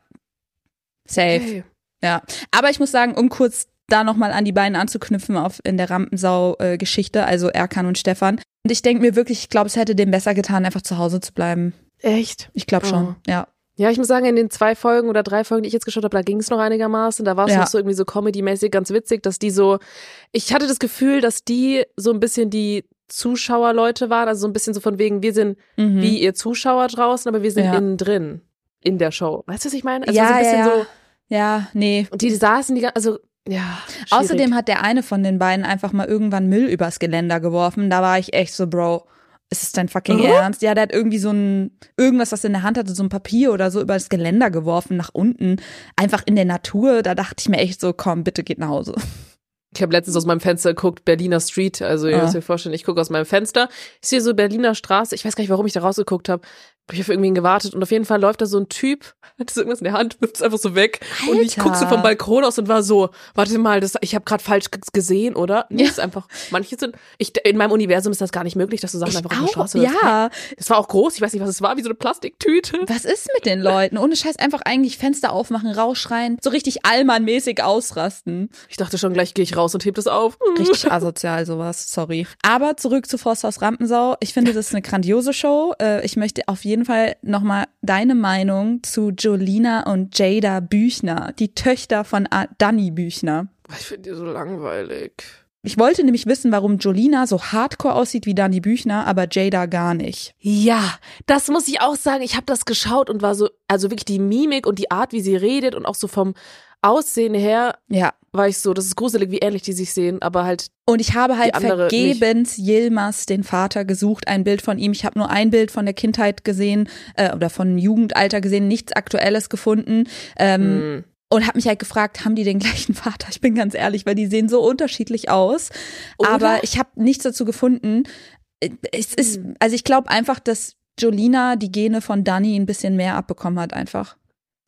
Safe. Okay. Ja. Aber ich muss sagen, um kurz da nochmal an die beiden anzuknüpfen auf in der Rampensau-Geschichte, also Erkan und Stefan. Und ich denke mir wirklich, ich glaube, es hätte dem besser getan, einfach zu Hause zu bleiben. Echt? Ich glaube schon, Oh. ja. Ja, ich muss sagen, in den zwei Folgen oder drei Folgen, die ich jetzt geschaut habe, da ging es noch einigermaßen. Da war es Ja. noch so irgendwie so comedy-mäßig ganz witzig, dass die so, ich hatte das Gefühl, dass die so ein bisschen die Zuschauerleute waren, also so ein bisschen so von wegen, wir sind Mhm. wie ihr Zuschauer draußen, aber wir sind Ja. innen drin in der Show. Weißt du, was ich meine? Also ja, so ein bisschen ja, ja. so, ja, nee. und die saßen die ganze, also, ja. schwierig. Außerdem hat der eine von den beiden einfach mal irgendwann Müll übers Geländer geworfen. Da war ich echt so, Bro, ist es dein fucking Mhm. Ernst? Ja, der hat irgendwie so ein, irgendwas, was er in der Hand hatte, so ein Papier oder so übers Geländer geworfen, nach unten. Einfach in der Natur. Da dachte ich mir echt so, komm, bitte geht nach Hause. Ich habe letztens aus meinem Fenster geguckt, Berliner Street. Also ihr Ah. müsst euch vorstellen, ich gucke aus meinem Fenster. Ich sehe so Berliner Straße. Ich weiß gar nicht, warum ich da rausgeguckt habe. Ich auf irgendwen gewartet und auf jeden Fall läuft da so ein Typ, hat so irgendwas in der Hand, wirft es einfach so weg. Und ich Alter. guck so vom Balkon aus und war so, warte mal, das, ich habe gerade falsch gesehen, oder? Nee, Ja. ist einfach, manche sind, ich, in meinem Universum ist das gar nicht möglich, dass du Sachen Ich einfach auf der Straße ja. Das war auch groß, ich weiß nicht, was es war, wie so eine Plastiktüte. Was ist mit den Leuten? Ohne Scheiß einfach eigentlich Fenster aufmachen, rausschreien, so richtig Allmann-mäßig ausrasten. Ich dachte schon, gleich gehe ich raus und heb das auf. Richtig asozial sowas, sorry. Aber zurück zu Forsthaus Rampensau. Ich finde, das ist eine grandiose Show. Äh, Ich möchte auf jeden Fall nochmal deine Meinung zu Jolina und Jada Büchner, die Töchter von A- Dani Büchner. Ich finde die so langweilig. Ich wollte nämlich wissen, warum Jolina so hardcore aussieht wie Dani Büchner, aber Jada gar nicht. Ja, das muss ich auch sagen. Ich habe das geschaut und war so, also wirklich die Mimik und die Art, wie sie redet und auch so vom Aussehen her Ja. war ich so, das ist gruselig, wie ähnlich die sich sehen, aber halt, Und ich habe halt vergebens Yilmaz, den Vater, gesucht, ein Bild von ihm. Ich habe nur ein Bild von der Kindheit gesehen äh, oder von Jugendalter gesehen, nichts Aktuelles gefunden. Ähm, mh, Und habe mich halt gefragt, haben die den gleichen Vater? Ich bin ganz ehrlich, weil die sehen so unterschiedlich aus. Oder? Aber ich habe nichts dazu gefunden. Äh, Es ist, Hm. also ich glaube einfach, dass Jolina die Gene von Dani ein bisschen mehr abbekommen hat, einfach.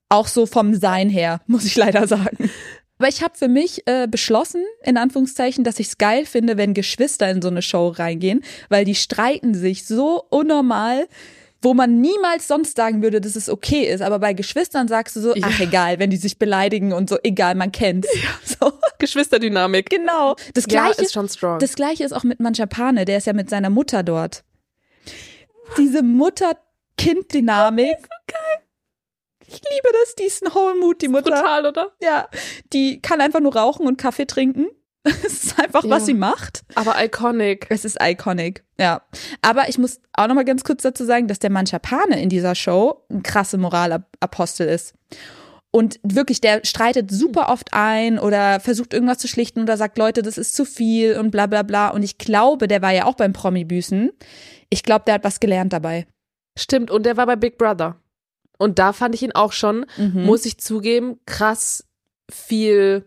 Auch so vom Sein her, muss ich leider sagen. Aber ich habe für mich äh, beschlossen, in Anführungszeichen, dass ich es geil finde, wenn Geschwister in so eine Show reingehen, weil die streiten sich so unnormal, wo man niemals sonst sagen würde, dass es okay ist. Aber bei Geschwistern sagst du so, Ja. ach egal, wenn die sich beleidigen und so, egal, man kennt's. So, Geschwisterdynamik. genau. Das Ja, gleiche ist schon strong. das gleiche ist auch mit Manchapane, der ist ja mit seiner Mutter dort. Diese Mutter-Kind-Dynamik. Ich liebe das, die ist ein Whole-Mood, die Mutter. Brutal, oder? Ja, die kann einfach nur rauchen und Kaffee trinken. Es ist einfach, was Ja. sie macht. Aber iconic. Es ist iconic, ja. Aber ich muss auch noch mal ganz kurz dazu sagen, dass der Manchapane in dieser Show ein krasse Moralapostel ist. Und wirklich, der streitet super oft ein oder versucht irgendwas zu schlichten oder sagt, Leute, das ist zu viel und bla bla bla. Und ich glaube, der war ja auch beim Promi-Büßen. Ich glaube, der hat was gelernt dabei. Stimmt, und der war bei Big Brother. Und da fand ich ihn auch schon, Mhm. muss ich zugeben, krass viel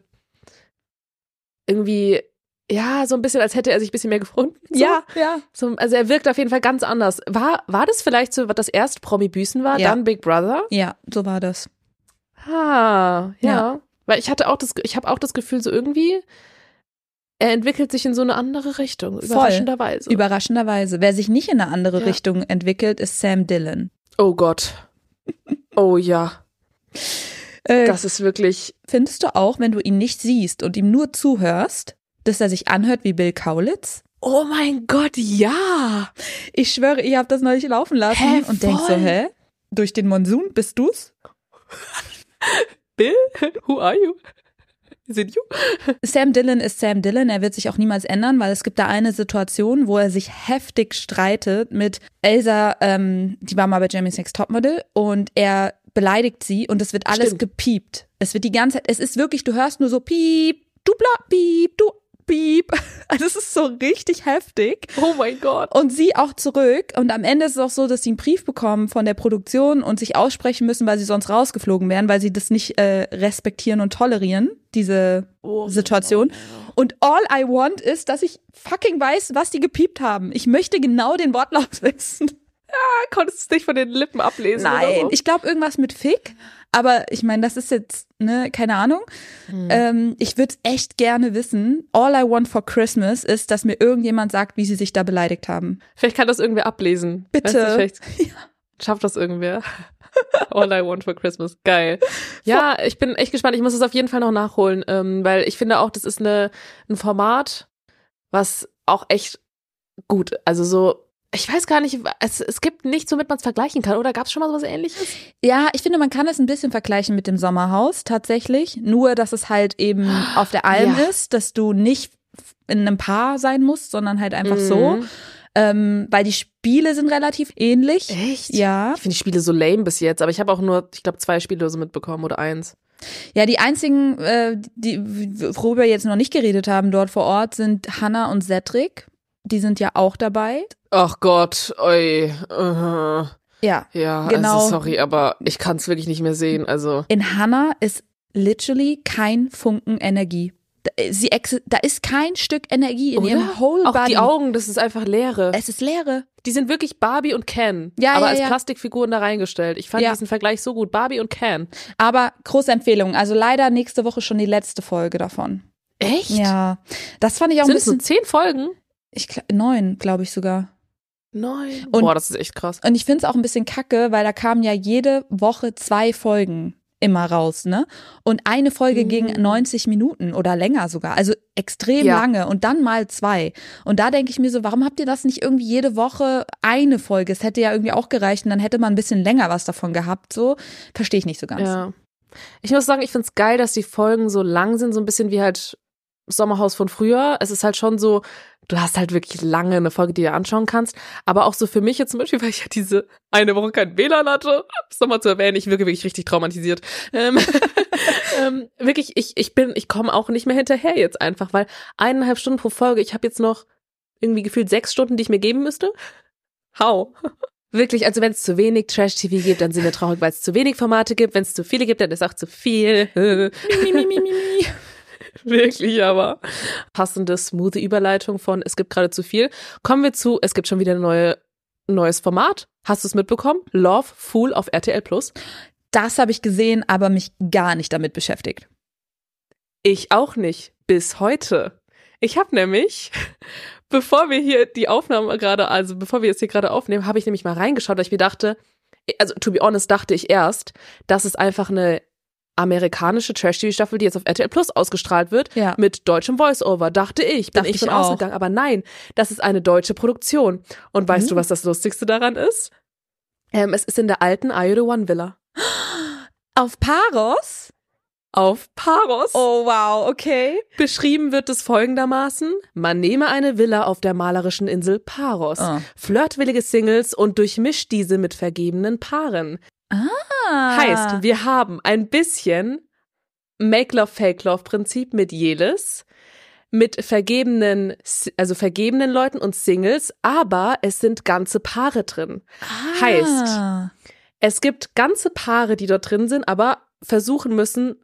irgendwie, ja, so ein bisschen, als hätte er sich ein bisschen mehr gefunden. So. ja, ja. So, also er wirkt auf jeden Fall ganz anders. War, war das vielleicht so, was das erste Promi-Büßen war, Ja. dann Big Brother? Ja, so war das. Ah, ja. Ja. Weil ich hatte auch das, ich habe auch das Gefühl, so irgendwie, er entwickelt sich in so eine andere Richtung, überraschenderweise. Überraschenderweise. Wer sich nicht in eine andere Ja. Richtung entwickelt, ist Sam Dillon. oh Gott. Oh ja. Äh, Das ist wirklich, Findest du auch, wenn du ihn nicht siehst und ihm nur zuhörst, dass er sich anhört wie Bill Kaulitz? oh mein Gott, ja. Ich schwöre, ihr habt das neulich laufen lassen Hä, und denkst so, hä? Durch den Monsun bist du's? Bill, who are you? You? Sam Dillon ist Sam Dillon, er wird sich auch niemals ändern, weil es gibt da eine Situation, wo er sich heftig streitet mit Elsa, ähm, die war mal bei Jeremy's Next Topmodel und er beleidigt sie und es wird alles Stimmt. gepiept. Es wird die ganze Zeit, es ist wirklich, du hörst nur so piep, du bla, piep, du piep. Also es ist so richtig heftig. Oh mein Gott. Und sie auch zurück. Und am Ende ist es auch so, dass sie einen Brief bekommen von der Produktion und sich aussprechen müssen, weil sie sonst rausgeflogen wären, weil sie das nicht äh, respektieren und tolerieren, diese Oh, Situation. Und all I want ist, dass ich fucking weiß, was die gepiept haben. Ich möchte genau den Wortlaut wissen. konntest du es nicht von den Lippen ablesen? Nein, so? ich glaube irgendwas mit Fick. Aber ich meine, das ist jetzt, ne, keine Ahnung. Hm. Ähm, ich würde echt gerne wissen. All I want for Christmas ist, dass mir irgendjemand sagt, wie sie sich da beleidigt haben. Vielleicht kann das irgendwer ablesen. Bitte. Weißt du, vielleicht schafft das irgendwer. All I want for Christmas. Geil. Ja, ich bin echt gespannt. Ich muss das auf jeden Fall noch nachholen, ähm, weil ich finde auch, das ist eine, ein Format, was auch echt gut, also so, ich weiß gar nicht, es, es gibt nichts, womit man es vergleichen kann, oder? Gab es schon mal sowas ähnliches? Ja, ich finde, man kann es ein bisschen vergleichen mit dem Sommerhaus tatsächlich. Nur, dass es halt eben auf der Alm Ja. ist, dass du nicht in einem Paar sein musst, sondern halt einfach so. Mhm. Ähm, weil die Spiele sind relativ ähnlich. Echt? Ja. Ich finde die Spiele so lame bis jetzt, aber ich habe auch nur, ich glaube, zwei Spiele so mitbekommen oder eins. Ja, die einzigen, äh, die, worüber wir jetzt noch nicht geredet haben dort vor Ort, sind Hannah und Cedric. Die sind ja auch dabei. Ach Gott, oi. Uh, Ja. ja, Genau. also sorry, aber ich kann es wirklich nicht mehr sehen. Also In Hannah ist literally kein Funken Energie. Da, sie ex da ist kein Stück Energie in Oder? ihrem whole auch body. die Augen, das ist einfach Leere. Es ist Leere. Die sind wirklich Barbie und Ken, Ja, aber ja, als ja. Plastikfiguren da reingestellt. Ich fand Ja. diesen Vergleich so gut. Barbie und Ken. Aber große Empfehlung. Also leider nächste Woche schon die letzte Folge davon. Echt? Ja, das fand ich auch Sind ein bisschen. zehn Folgen? Ich neun, glaube ich sogar. Neun. Und- Boah, das ist echt krass. Und ich finde es auch ein bisschen kacke, weil da kamen ja jede Woche zwei Folgen immer raus, ne? Und eine Folge Mhm. ging 90 Minuten oder länger sogar, also extrem Ja. lange und dann mal zwei. Und da denke ich mir so, warum habt ihr das nicht irgendwie jede Woche eine Folge? Es hätte ja irgendwie auch gereicht und dann hätte man ein bisschen länger was davon gehabt, so. Verstehe ich nicht so ganz. Ja. Ich muss sagen, ich find's geil, dass die Folgen so lang sind, so ein bisschen wie halt Sommerhaus von früher. Es ist halt schon so, du hast halt wirklich lange eine Folge, die du anschauen kannst. Aber auch so für mich jetzt zum Beispiel, weil ich ja diese eine Woche kein WLAN hatte, das nochmal zu erwähnen, ich wirke wirklich richtig traumatisiert. Ähm, ähm, wirklich, ich, ich bin, ich komme auch nicht mehr hinterher jetzt einfach, weil eineinhalb Stunden pro Folge, ich habe jetzt noch irgendwie gefühlt sechs Stunden, die ich mir geben müsste. How? Wirklich, also wenn es zu wenig Trash-TV gibt, dann sind wir traurig, weil es zu wenig Formate gibt. Wenn es zu viele gibt, dann ist auch zu viel. mi, mi, mi, mi, mi. Wirklich, aber passende, smooth Überleitung von es gibt gerade zu viel. Kommen wir zu, es gibt schon wieder ein neue, neues Format. Hast du es mitbekommen? Love Fool auf RTL Plus. Das habe ich gesehen, aber mich gar nicht damit beschäftigt. Ich auch nicht. Bis heute. Ich habe nämlich, bevor wir hier die Aufnahme gerade, also bevor wir jetzt hier gerade aufnehmen, habe ich nämlich mal reingeschaut, weil ich mir dachte, also to be honest, dachte ich erst, dass es einfach eine amerikanische Trash-TV-Staffel, die jetzt auf RTL Plus ausgestrahlt wird, Ja. mit deutschem Voice-Over, dachte ich. Bin Dachte ich von auch. ausgegangen. Aber nein, das ist eine deutsche Produktion. Und weißt du, Mhm. was das Lustigste daran ist? Ähm, es ist in der alten I the One Villa. Auf Paros? Auf Paros. Oh wow, okay. Beschrieben wird es folgendermaßen: Man nehme eine Villa auf der malerischen Insel Paros, Ah. flirtwillige Singles und durchmischt diese mit vergebenen Paaren. Ah. Heißt, wir haben ein bisschen Make Love Fake Love Prinzip mit Jelis, mit vergebenen, also vergebenen Leuten und Singles, aber es sind ganze Paare drin. ah. heißt, Es gibt ganze Paare, die dort drin sind, aber versuchen müssen,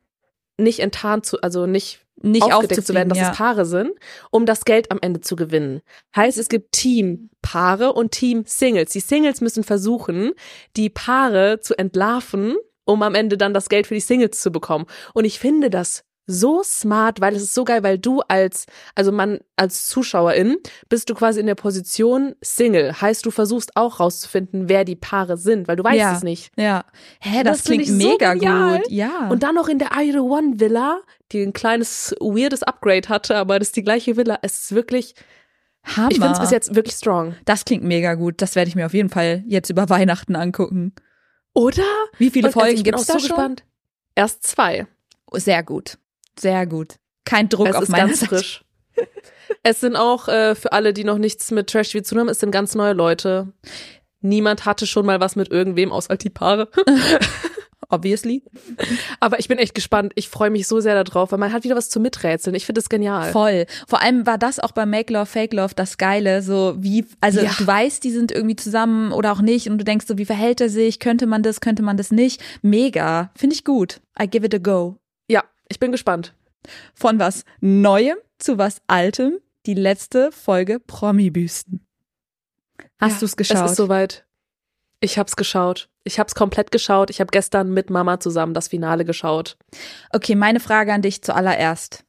nicht enttarnt zu, also nicht nicht aufgedeckt zu werden, dass ja. es Paare sind, um das Geld am Ende zu gewinnen. Heißt, es gibt Team-Paare und Team-Singles. Die Singles müssen versuchen, die Paare zu entlarven, um am Ende dann das Geld für die Singles zu bekommen. Und ich finde das so smart, weil es ist so geil, weil du als, also man, als Zuschauerin bist du quasi in der Position Single. Heißt, du versuchst auch rauszufinden, wer die Paare sind, weil du weißt Ja. es nicht. Ja. Hä, Das das, klingt so mega genial. gut. Ja. Und dann noch in der Ida One Villa, die ein kleines weirdes Upgrade hatte, aber das ist die gleiche Villa. Es ist wirklich, Hammer. ich finde es bis jetzt wirklich strong. Das klingt mega gut. Das werde ich mir auf jeden Fall jetzt über Weihnachten angucken. Oder? Wie viele Und, also, Folgen bin gibt es da so schon? gespannt. Erst zwei. Oh, Sehr gut. Sehr gut. Kein Druck es auf ist meiner ganz Seite. frisch. es sind auch äh, für alle, die noch nichts mit Trash TV zu tun haben, es sind ganz neue Leute. Niemand hatte schon mal was mit irgendwem, außer die Paare. Obviously. Aber ich bin echt gespannt. Ich freue mich so sehr darauf, weil man hat wieder was zu miträtseln. Ich finde das genial. Voll. Vor allem war das auch bei Make Love, Fake Love das Geile, so wie, also Ja. du weißt, die sind irgendwie zusammen oder auch nicht und du denkst so, wie verhält er sich, könnte man das, könnte man das nicht. Mega. Finde ich gut. I give it a go. Ja, ich bin gespannt. Von was Neuem zu was Altem. Die letzte Folge Promi-Büsten. Hast Ja, du's geschaut? Es ist soweit. Ich hab's geschaut. Ich hab's komplett geschaut. Ich habe gestern mit Mama zusammen das Finale geschaut. okay, meine Frage an dich zuallererst.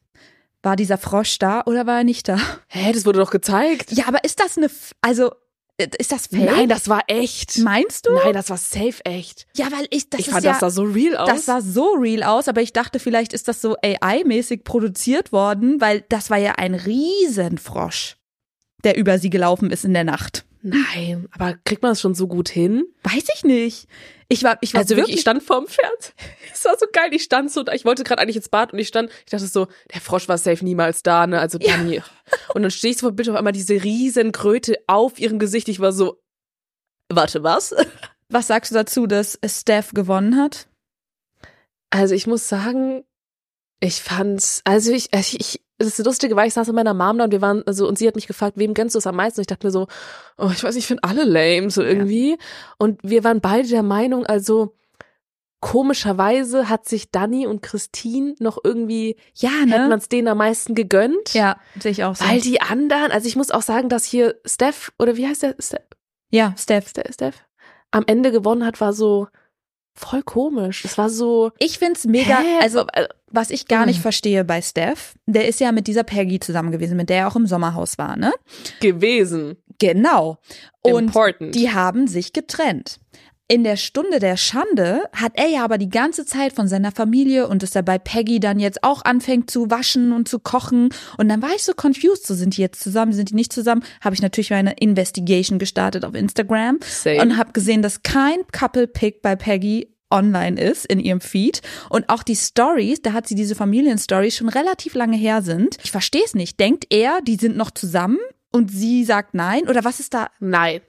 War dieser Frosch da oder war er nicht da? Hä, das wurde doch gezeigt. Ja, aber ist das eine, F- also, ist das fake? Nein, das war echt. Meinst du? Nein, das war safe echt. Ja, weil ich, das ich fand, ja, das sah so real aus. Das sah so real aus, aber ich dachte, vielleicht ist das so AI-mäßig produziert worden, weil das war ja ein Riesenfrosch, der über sie gelaufen ist in der Nacht. Nein, aber kriegt man das schon so gut hin? Weiß ich nicht. Ich war, ich war Also wirklich, ich stand vorm Fernseher. Es war so geil. Ich stand so, da. ich wollte gerade eigentlich ins Bad und ich stand, ich dachte so, der Frosch war safe niemals da, ne? Also Ja. Dani. Und dann stehe ich so vor Bild auf einmal diese riesen Kröte auf ihrem Gesicht. Ich war so, warte, was? was sagst du dazu, dass Steph gewonnen hat? Also ich muss sagen, ich fand's, also ich, ich, das Lustige war, ich saß mit meiner Mom da und wir waren, also, und sie hat mich gefragt, wem gönnst du es am meisten? Und ich dachte mir so, oh, ich weiß nicht, ich finde alle lame, so irgendwie. Und wir waren beide der Meinung, also, komischerweise hat sich Dani und Christine noch irgendwie, Ja, hätte man es denen am meisten gegönnt. Ja, sehe ich auch so. Weil die anderen, also ich muss auch sagen, dass hier Steph, oder wie heißt der, Steph, ja, Steph. Steph, Steph am Ende gewonnen hat, war so voll komisch. Es war so, Ich find's mega, Hä? also Äh, was ich gar nicht Hm. verstehe bei Steph, der ist ja mit dieser Peggy zusammen gewesen, mit der er auch im Sommerhaus war, ne? gewesen. Genau. Und Important. die haben sich getrennt. In der Stunde der Schande hat er ja aber die ganze Zeit von seiner Familie und dass er bei Peggy dann jetzt auch anfängt zu waschen und zu kochen. Und dann war ich so confused, so sind die jetzt zusammen, sind die nicht zusammen? Habe ich natürlich meine Investigation gestartet auf Instagram Same. und habe gesehen, dass kein Couple-Pick bei Peggy online ist in ihrem Feed und auch die Stories, da hat sie diese Familienstories schon relativ lange her sind. Ich verstehe es nicht. Denkt er, die sind noch zusammen und sie sagt nein oder was ist da? Nein.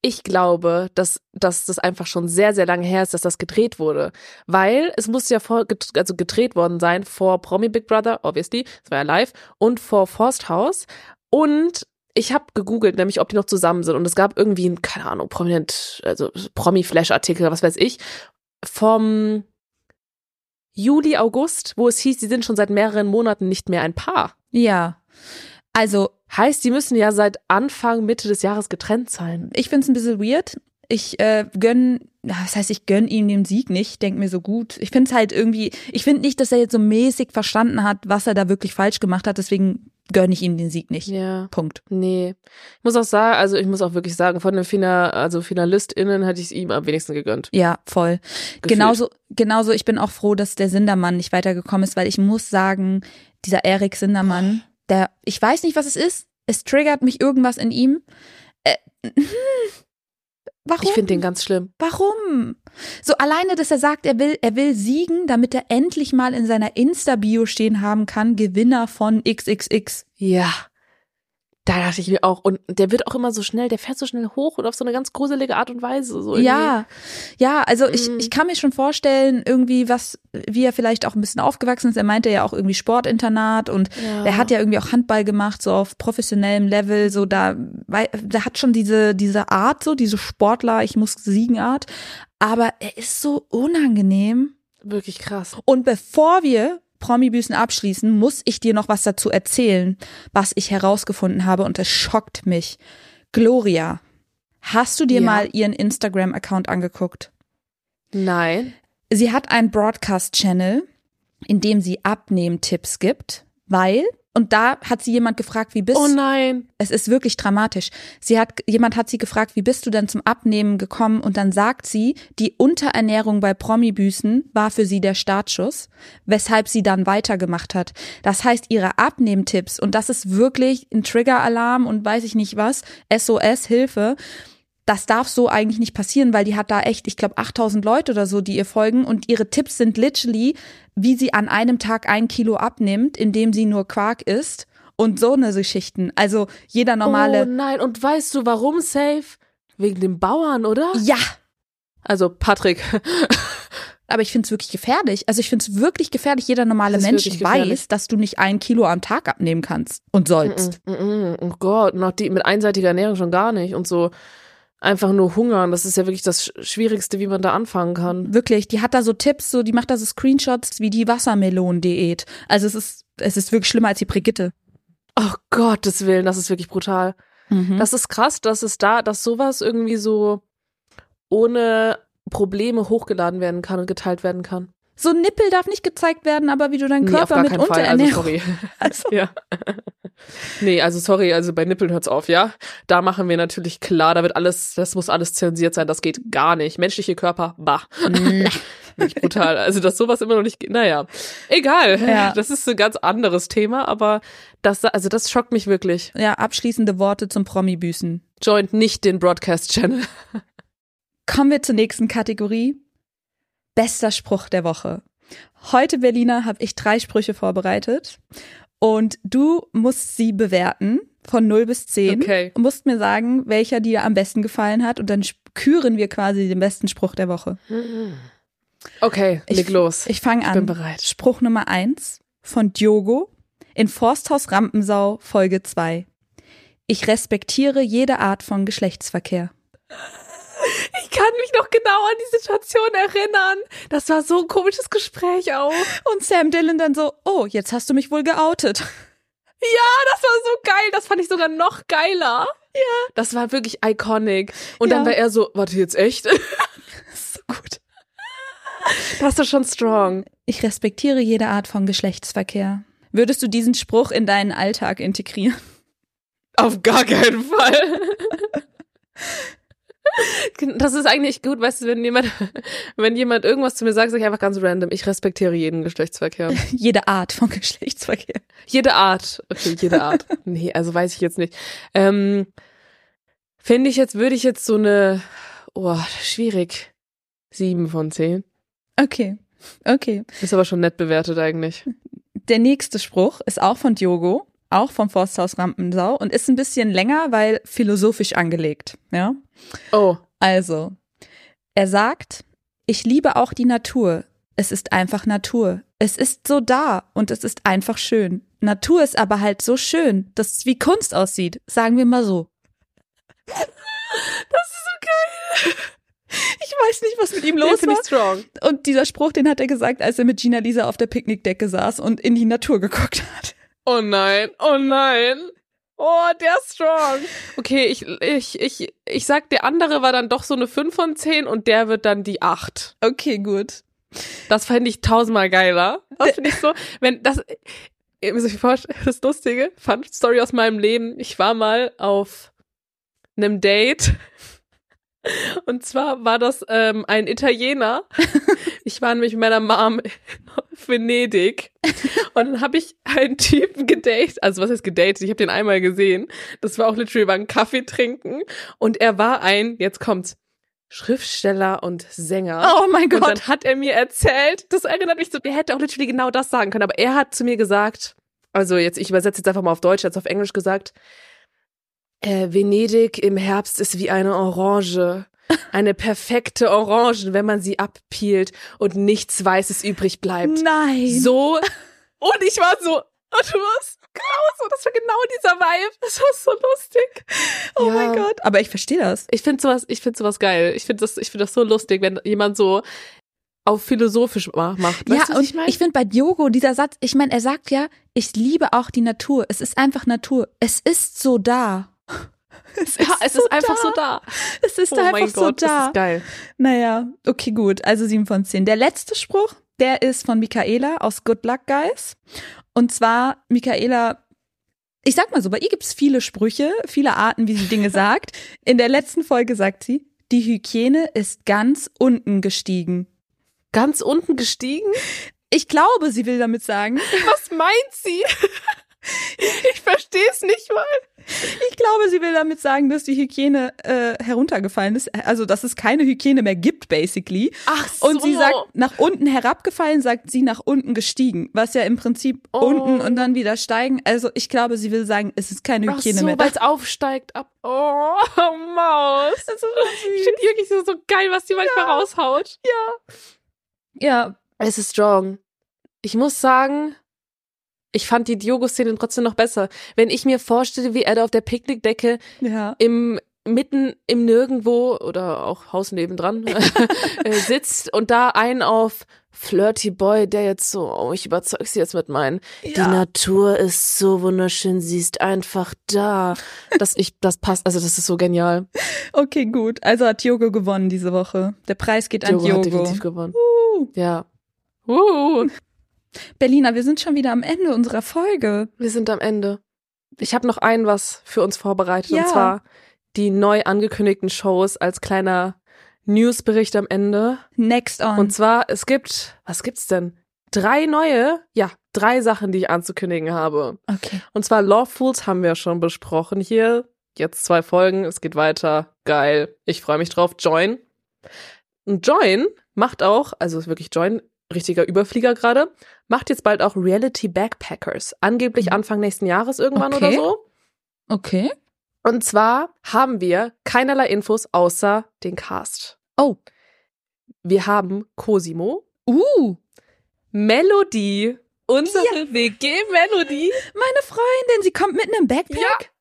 Ich glaube, dass, dass das einfach schon sehr, sehr lange her ist, dass das gedreht wurde. Weil es muss ja vor, also gedreht worden sein vor Promi Big Brother, obviously, das war ja live, und vor Forsthaus. Und ich habe gegoogelt, nämlich ob die noch zusammen sind. Und es gab irgendwie ein, keine Ahnung, prominent, also Promi-Flash-Artikel, was weiß ich, vom Juli, August, wo es hieß, sie sind schon seit mehreren Monaten nicht mehr ein Paar. Ja. Also Heißt, die müssen ja seit Anfang, Mitte des Jahres getrennt sein. Ich finde es ein bisschen weird. Ich äh, gönn, das heißt, ich gönn ihm den Sieg nicht, denk mir so gut. Ich finde es halt irgendwie, ich finde nicht, dass er jetzt so mäßig verstanden hat, was er da wirklich falsch gemacht hat, deswegen gönne ich ihm den Sieg nicht. Ja. Punkt. Nee. Ich muss auch sagen, also ich muss auch wirklich sagen, von den Final, also FinalistInnen hätte ich es ihm am wenigsten gegönnt. Ja, voll. Gefühlt. Genauso, genauso, ich bin auch froh, dass der Sindermann nicht weitergekommen ist, weil ich muss sagen, dieser Erik Sindermann, der, ich weiß nicht, was es ist. Es triggert mich irgendwas in ihm. Äh, warum? Ich finde den ganz schlimm. Warum? So alleine, dass er sagt, er will, er will siegen, damit er endlich mal in seiner Insta-Bio stehen haben kann, Gewinner von XXX. Ja. Da dachte ich mir auch, und der wird auch immer so schnell, der fährt so schnell hoch und auf so eine ganz gruselige Art und Weise. So ja, ja, also ich, Mm. ich kann mir schon vorstellen, irgendwie was, wie er vielleicht auch ein bisschen aufgewachsen ist. Er meinte ja auch irgendwie Sportinternat und Ja. er hat ja irgendwie auch Handball gemacht, so auf professionellem Level, so da, weil, der hat schon diese, diese Art, so diese Sportler, ich muss siegen Art. Aber er ist so unangenehm. Wirklich krass. Und bevor wir Promi-Büßen abschließen, muss ich dir noch was dazu erzählen, was ich herausgefunden habe und es schockt mich. Gloria, hast du dir Ja. mal ihren Instagram-Account angeguckt? Nein. Sie hat einen Broadcast-Channel, in dem sie Abnehmtipps gibt, weil, und da hat sie jemand gefragt, wie bist Oh nein. es ist wirklich dramatisch. Sie hat, jemand hat sie gefragt, wie bist du denn zum Abnehmen gekommen? Und dann sagt sie, die Unterernährung bei Promi-Büßen war für sie der Startschuss, weshalb sie dann weitergemacht hat. Das heißt, ihre Abnehmtipps, und das ist wirklich ein Trigger-Alarm und weiß ich nicht was, SOS, Hilfe, das darf so eigentlich nicht passieren, weil die hat da echt, ich glaube, 8000 Leute oder so, die ihr folgen und ihre Tipps sind literally, wie sie an einem Tag ein Kilo abnimmt, indem sie nur Quark isst und so eine Geschichten. Also jeder normale. Oh nein. Und weißt du, warum safe? Wegen den Bauern, oder? ja, Also Patrick. aber ich finde es wirklich gefährlich. Also ich finde es wirklich gefährlich. Jeder normale Mensch weiß, dass du nicht ein Kilo am Tag abnehmen kannst und sollst. Mm, mm, mm, Oh Gott, noch die mit einseitiger Ernährung schon gar nicht. Und so einfach nur hungern, das ist ja wirklich das Sch- Schwierigste, wie man da anfangen kann. Wirklich, die hat da so Tipps, so die macht da so Screenshots wie die Wassermelonen-Diät. Also es ist, es ist wirklich schlimmer als die Brigitte. Oh Gottes Willen, das ist wirklich brutal. Mhm. Das ist krass, dass es da, dass sowas irgendwie so ohne Probleme hochgeladen werden kann und geteilt werden kann. so ein Nippel darf nicht gezeigt werden, aber wie du deinen Nee, Körper gar mit keinen Fall. Also Unterernährung. sorry. Also, Ja. Nee, also sorry, also bei Nippeln hört's auf, ja. Da machen wir natürlich klar, da wird alles, das muss alles zensiert sein, das geht gar nicht. Menschliche Körper, bah. Wirklich brutal. Also, dass sowas immer noch nicht geht, naja. Egal. Ja. Das ist ein ganz anderes Thema, aber das, also das schockt mich wirklich. ja, abschließende Worte zum Promi-Büßen. Joint nicht den Broadcast-Channel. Kommen wir zur nächsten Kategorie. Bester Spruch der Woche. Heute, Berliner, habe ich drei Sprüche vorbereitet und du musst sie bewerten von 0 bis 10. Okay. Und musst mir sagen, welcher dir am besten gefallen hat und dann küren wir quasi den besten Spruch der Woche. Okay, Ich- leg los. Ich fange an. bin bereit. Spruch Nummer 1 von Diogo in Forsthaus Rampensau Folge 2. Ich respektiere jede Art von Geschlechtsverkehr. Ich kann mich noch genau an die Situation erinnern. Das war so ein komisches Gespräch auch. Und Sam Dillon dann so, oh, jetzt hast du mich wohl geoutet. Ja, das war so geil. Das fand ich sogar noch geiler. Ja. Das war wirklich iconic. Und dann Ja. war er so, warte jetzt echt? so gut. Das ist schon strong. Ich respektiere jede Art von Geschlechtsverkehr. Würdest du diesen Spruch in deinen Alltag integrieren? Auf gar keinen Fall. Das ist eigentlich gut, weißt du, wenn jemand, wenn jemand irgendwas zu mir sagt, sage ich einfach ganz random, ich respektiere jeden Geschlechtsverkehr. Jede Art von Geschlechtsverkehr. Jede Art. Okay, jede Art. Nee, also weiß ich jetzt nicht. Ähm, Finde ich jetzt, würde ich jetzt so eine, oh, schwierig. Sieben von zehn. Okay. Okay. Ist aber schon nett bewertet eigentlich. Der nächste Spruch ist auch von Diogo, auch vom Forsthaus Rampensau und ist ein bisschen länger, weil philosophisch angelegt. Ja. Oh. Also, er sagt, ich liebe auch die Natur. Es ist einfach Natur. Es ist so da und es ist einfach schön. Natur ist aber halt so schön, dass es wie Kunst aussieht, sagen wir mal so. Das ist so geil. Ich weiß nicht, was mit ihm los war. strong. Und dieser Spruch, den hat er gesagt, als er mit Gina Lisa auf der Picknickdecke saß und in die Natur geguckt hat. Oh nein, oh nein. Oh, der ist strong. Okay, ich, ich, ich, ich sag, der andere war dann doch so eine 5 von 10 und der wird dann die 8. Okay, gut. Das fände ich tausendmal geiler. Das finde ich so, wenn das, das Lustige, Fun Story aus meinem Leben. Ich war mal auf einem Date. Und zwar war das ähm, ein Italiener. Ich war nämlich mit meiner Mom auf Venedig. Und dann habe ich einen Typen gedatet. Also was heißt gedatet? Ich habe den einmal gesehen. Das war auch literally beim Kaffee trinken. Und er war ein, jetzt kommt's, Schriftsteller und Sänger. Oh mein Und Gott. dann hat er mir erzählt, das erinnert mich so, der hätte auch literally genau das sagen können, aber er hat zu mir gesagt, also jetzt, ich übersetze jetzt einfach mal auf Deutsch, er hat es auf Englisch gesagt, äh, Venedig im Herbst ist wie eine Orange. Eine perfekte Orange, wenn man sie abpeelt und nichts Weißes übrig bleibt. Nein. So, und ich war so, und du warst genau so, das war genau dieser Vibe. Das war so lustig. oh Ja. mein Gott. Aber ich verstehe das. Ich finde sowas, ich finde sowas geil. Ich finde das, ich finde das so lustig, wenn jemand so auf philosophisch ma- macht. Weißt ja, du, und ich meine? ich finde bei Diogo dieser Satz, ich meine, er sagt ja, ich liebe auch die Natur. Es ist einfach Natur. Es ist so da. Es ja, es ist einfach so da. Es ist oh einfach mein so Gott, das da. ist geil. Naja, okay, gut. Also sieben von zehn. Der letzte Spruch, der ist von Michaela aus Good Luck Guys. Und zwar, Michaela, ich sag mal so, bei ihr gibt's viele Sprüche, viele Arten, wie sie Dinge sagt. In der letzten Folge sagt sie, die Hygiene ist ganz unten gestiegen. Ganz unten gestiegen? Ich glaube, sie will damit sagen, Was meint sie? ich verstehe es nicht mal. ich glaube, sie will damit sagen, dass die Hygiene äh, heruntergefallen ist. Also, dass es keine Hygiene mehr gibt, basically. Ach so. Und sie sagt, nach unten herabgefallen, sagt sie nach unten gestiegen, was ja im Prinzip Oh. unten und dann wieder steigen. Also ich glaube, sie will sagen, es ist keine Ach Hygiene so, mehr weil es aufsteigt ab. Oh, Maus. Das ist so Ich finde wirklich so, so geil, was die manchmal raushaut. Ja, Es ist strong. Ich muss sagen, ich fand die Diogo-Szene trotzdem noch besser. Wenn ich mir vorstelle, wie er da auf der Picknickdecke ja. im mitten im Nirgendwo oder auch Haus nebendran äh, sitzt und da einen auf Flirty Boy, der jetzt so, oh, ich überzeug sie jetzt mit meinen. Die ja. Natur ist so wunderschön, sie ist einfach da. Das ich, das passt, also das ist so genial. Okay, gut. Also hat Diogo gewonnen diese Woche. Der Preis geht an Diogo hat Diogo. definitiv gewonnen. Uh. Ja. Uh, Berliner, wir sind schon wieder am Ende unserer Folge. wir sind am Ende. Ich habe noch ein was für uns vorbereitet Ja. und zwar die neu angekündigten Shows als kleiner Newsbericht am Ende. Next on. Und zwar, es gibt, was gibt's denn? Drei neue, ja, drei Sachen, die ich anzukündigen habe. okay. Und zwar Lawfuls haben wir schon besprochen hier. Jetzt zwei Folgen, es geht weiter. Geil. Ich freue mich drauf. Join. Und Join macht auch, also wirklich Join, richtiger Überflieger gerade, macht jetzt bald auch Reality Backpackers. Angeblich Mhm. Anfang nächsten Jahres irgendwann Okay. oder so. Okay. Und zwar haben wir keinerlei Infos außer den Cast. Oh. Wir haben Cosimo, Uh, Melody, unsere WG-Melody. meine Freundin, sie kommt mit einem Backpack?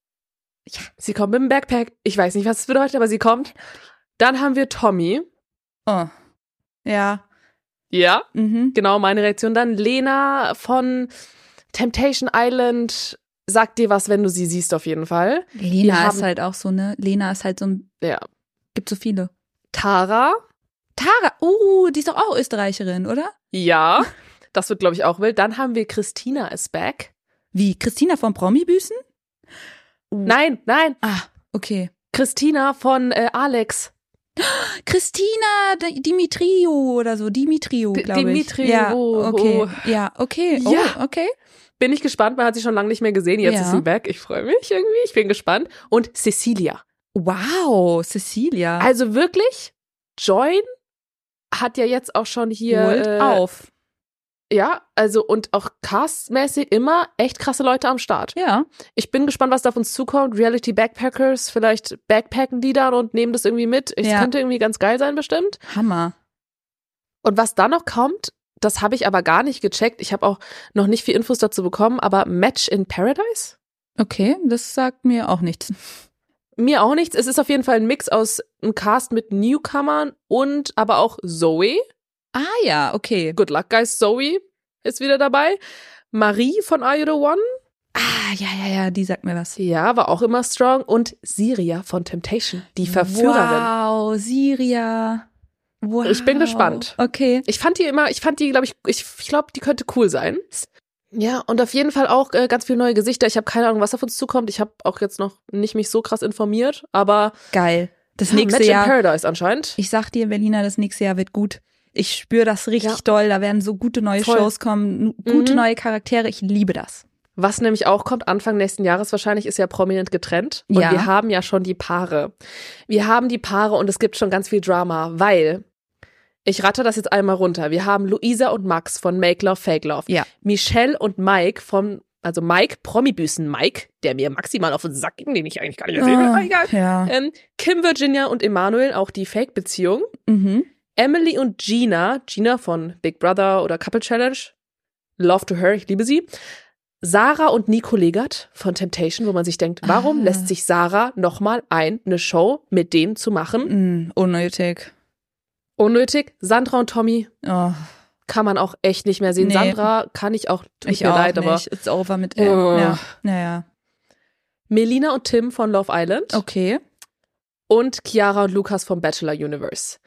Sie kommt mit dem Backpack. Ich weiß nicht, was es bedeutet, aber sie kommt. Dann haben wir Tommy. Oh. Ja. Ja. Mhm. Genau, meine Reaktion. Dann Lena von Temptation Island. Sagt dir was, wenn du sie siehst, auf jeden Fall. Lena haben- ist halt auch so, ne? Lena ist halt so ein, Ja. gibt so viele. Tara. Tara, uh, die ist doch auch Österreicherin, oder? Ja. Das wird, glaube ich, auch wild. Dann haben wir Christina is back. Wie, Christina von Promi-Büßen? Nein, nein. Ah, okay. Christina von äh, Alex. Christina Dimitriou oder so, Dimitriou, glaube ich. Dimitriou, Ja, oh. okay. Ja, okay. Oh, Ja. okay. Bin ich gespannt. Man hat sie schon lange nicht mehr gesehen. Jetzt Ja. ist sie back. Ich freue mich irgendwie. Ich bin gespannt. Und Cecilia. Wow, Cecilia. Also wirklich, Join hat ja jetzt auch schon hier. Holt äh, auf. Ja, also und auch castmäßig immer echt krasse Leute am Start. Ja. Ich bin gespannt, was da auf uns zukommt. Reality Backpackers, vielleicht backpacken die dann und nehmen das irgendwie mit. Es Ja. könnte irgendwie ganz geil sein, bestimmt. Hammer. Und was da noch kommt, das habe ich aber gar nicht gecheckt. Ich habe auch noch nicht viel Infos dazu bekommen, aber Match in Paradise? Okay, das sagt mir auch nichts. Mir auch nichts. Es ist auf jeden Fall ein Mix aus einem Cast mit Newcomern und aber auch Zoe. Ah ja, okay. Good luck, guys. Zoe ist wieder dabei. Marie von Are You the One? Ah, ja, ja, ja, die sagt mir was. Ja, war auch immer strong. Und Siria von Temptation, die Verführerin. Wow, Siria. Wow. Ich bin gespannt. Okay. Ich fand die immer, ich fand die, glaube ich, ich, ich glaube, die könnte cool sein. Ja, und auf jeden Fall auch äh, ganz viele neue Gesichter. Ich habe keine Ahnung, was auf uns zukommt. Ich habe auch jetzt noch nicht mich so krass informiert, aber Geil. Das ja, nächste Match Jahr. in Paradise anscheinend. Ich sag dir, Berliner, das nächste Jahr wird gut. Ich spüre das richtig Ja. doll. Da werden so gute neue Voll. Shows kommen, gute Mhm. neue Charaktere. Ich liebe das. Was nämlich auch kommt, Anfang nächsten Jahres wahrscheinlich, ist ja prominent getrennt. Und Ja. wir haben ja schon die Paare. Wir haben die Paare und es gibt schon ganz viel Drama, weil ich ratte das jetzt einmal runter. Wir haben Luisa und Max von Make Love, Fake Love. Ja. Michelle und Mike von, also Mike, Promibüßen Mike, der mir maximal auf den Sack ging, den ich eigentlich gar nicht erzählen will, Ah, aber egal. Ja. Ähm, Kim Virginia und Emanuel, auch die Fake-Beziehung. Mhm. Emily und Gina, Gina von Big Brother oder Couple Challenge. Love to her, ich liebe sie. Sarah und Nico Legert von Temptation, wo man sich denkt, warum Ah. lässt sich Sarah nochmal ein, eine Show mit denen zu machen? Mm, unnötig. Unnötig. Sandra und Tommy Oh, kann man auch echt nicht mehr sehen. Nee. Sandra kann ich auch, tut ich mir auch leid, nicht. aber It's over mit ihr. Oh. Ja. Naja. Melina und Tim von Love Island Okay. und Chiara und Lukas vom Bachelor Universe.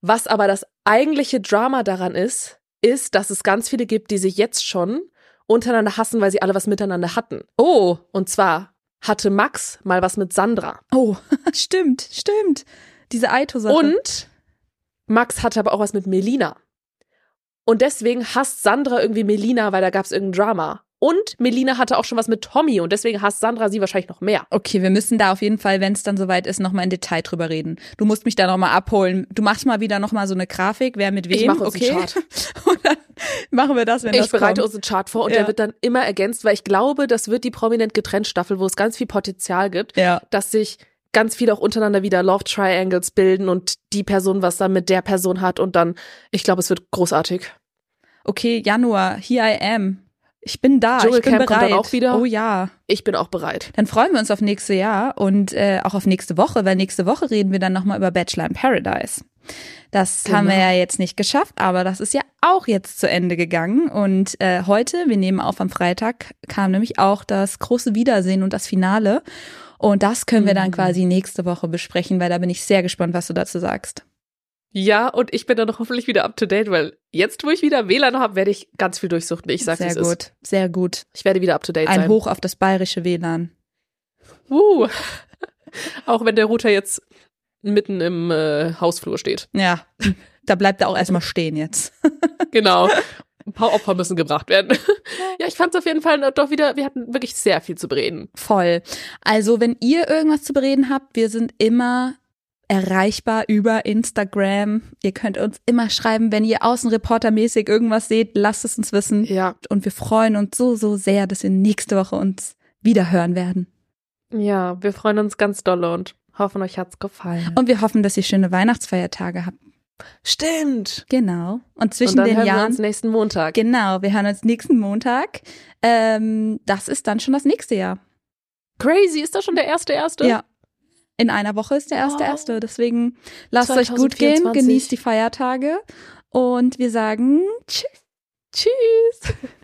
Was aber das eigentliche Drama daran ist, ist, dass es ganz viele gibt, die sich jetzt schon untereinander hassen, weil sie alle was miteinander hatten. Oh. Und zwar hatte Max mal was mit Sandra. Oh. stimmt, stimmt. Diese Aito-Sache. Und Max hatte aber auch was mit Melina. Und deswegen hasst Sandra irgendwie Melina, weil da gab es irgendein Drama. Und Melina hatte auch schon was mit Tommy und deswegen hasst Sandra sie wahrscheinlich noch mehr. Okay, wir müssen da auf jeden Fall, wenn es dann soweit ist, nochmal in Detail drüber reden. Du musst mich da nochmal abholen. Du machst mal wieder nochmal so eine Grafik, wer mit wem. Ich mache uns okay. einen Chart. Und dann machen wir das, wenn das Ich bereite kommt. uns einen Chart vor und Ja. der wird dann immer ergänzt, weil ich glaube, das wird die prominent getrennt Staffel, wo es ganz viel Potenzial gibt, Ja. dass sich ganz viele auch untereinander wieder Love Triangles bilden und die Person was dann mit der Person hat und dann, ich glaube, es wird großartig. Okay, Januar, here I am. Ich bin da, ich bin Dschungelcamp kommt bereit. dann auch wieder. Oh ja. Ich bin auch bereit. Dann freuen wir uns auf nächste Jahr und äh, auch auf nächste Woche, weil nächste Woche reden wir dann nochmal über Bachelor in Paradise. Das Genau. haben wir ja jetzt nicht geschafft, aber das ist ja auch jetzt zu Ende gegangen. Und äh, heute, wir nehmen auf am Freitag, kam nämlich auch das große Wiedersehen und das Finale. Und das können wir dann Mhm. quasi nächste Woche besprechen, weil da bin ich sehr gespannt, was du dazu sagst. Ja, und ich bin dann hoffentlich wieder up to date, weil jetzt, wo ich wieder WLAN habe, werde ich ganz viel durchsuchten. Ich sag's, wie sehr es ist. gut, sehr gut. Ich werde wieder up to date Ein sein. Hoch auf das bayerische WLAN. Uh. Auch wenn der Router jetzt mitten im äh, Hausflur steht. Ja, da bleibt er auch erstmal stehen jetzt. Genau. Ein paar Opfer müssen gebracht werden. ja, ich fand es auf jeden Fall doch wieder, wir hatten wirklich sehr viel zu bereden. Voll. Also, wenn ihr irgendwas zu bereden habt, wir sind immer erreichbar über Instagram. Ihr könnt uns immer schreiben, wenn ihr außenreportermäßig irgendwas seht, lasst es uns wissen. Ja. Und wir freuen uns so, so sehr, dass wir nächste Woche uns wieder hören werden. Ja, wir freuen uns ganz dolle und hoffen, euch hat's gefallen. Und wir hoffen, dass ihr schöne Weihnachtsfeiertage habt. Stimmt. Genau. Und Und zwischen dann den hören wir Jahren. uns nächsten Montag. Genau, wir hören uns nächsten Montag. Ähm, das ist dann schon das nächste Jahr. Crazy, ist das schon der erste erste? Ja. In einer Woche ist der erste Wow. erste. Deswegen lasst euch gut gehen, 2024. genießt die Feiertage und wir sagen Tschüss. Tschüss.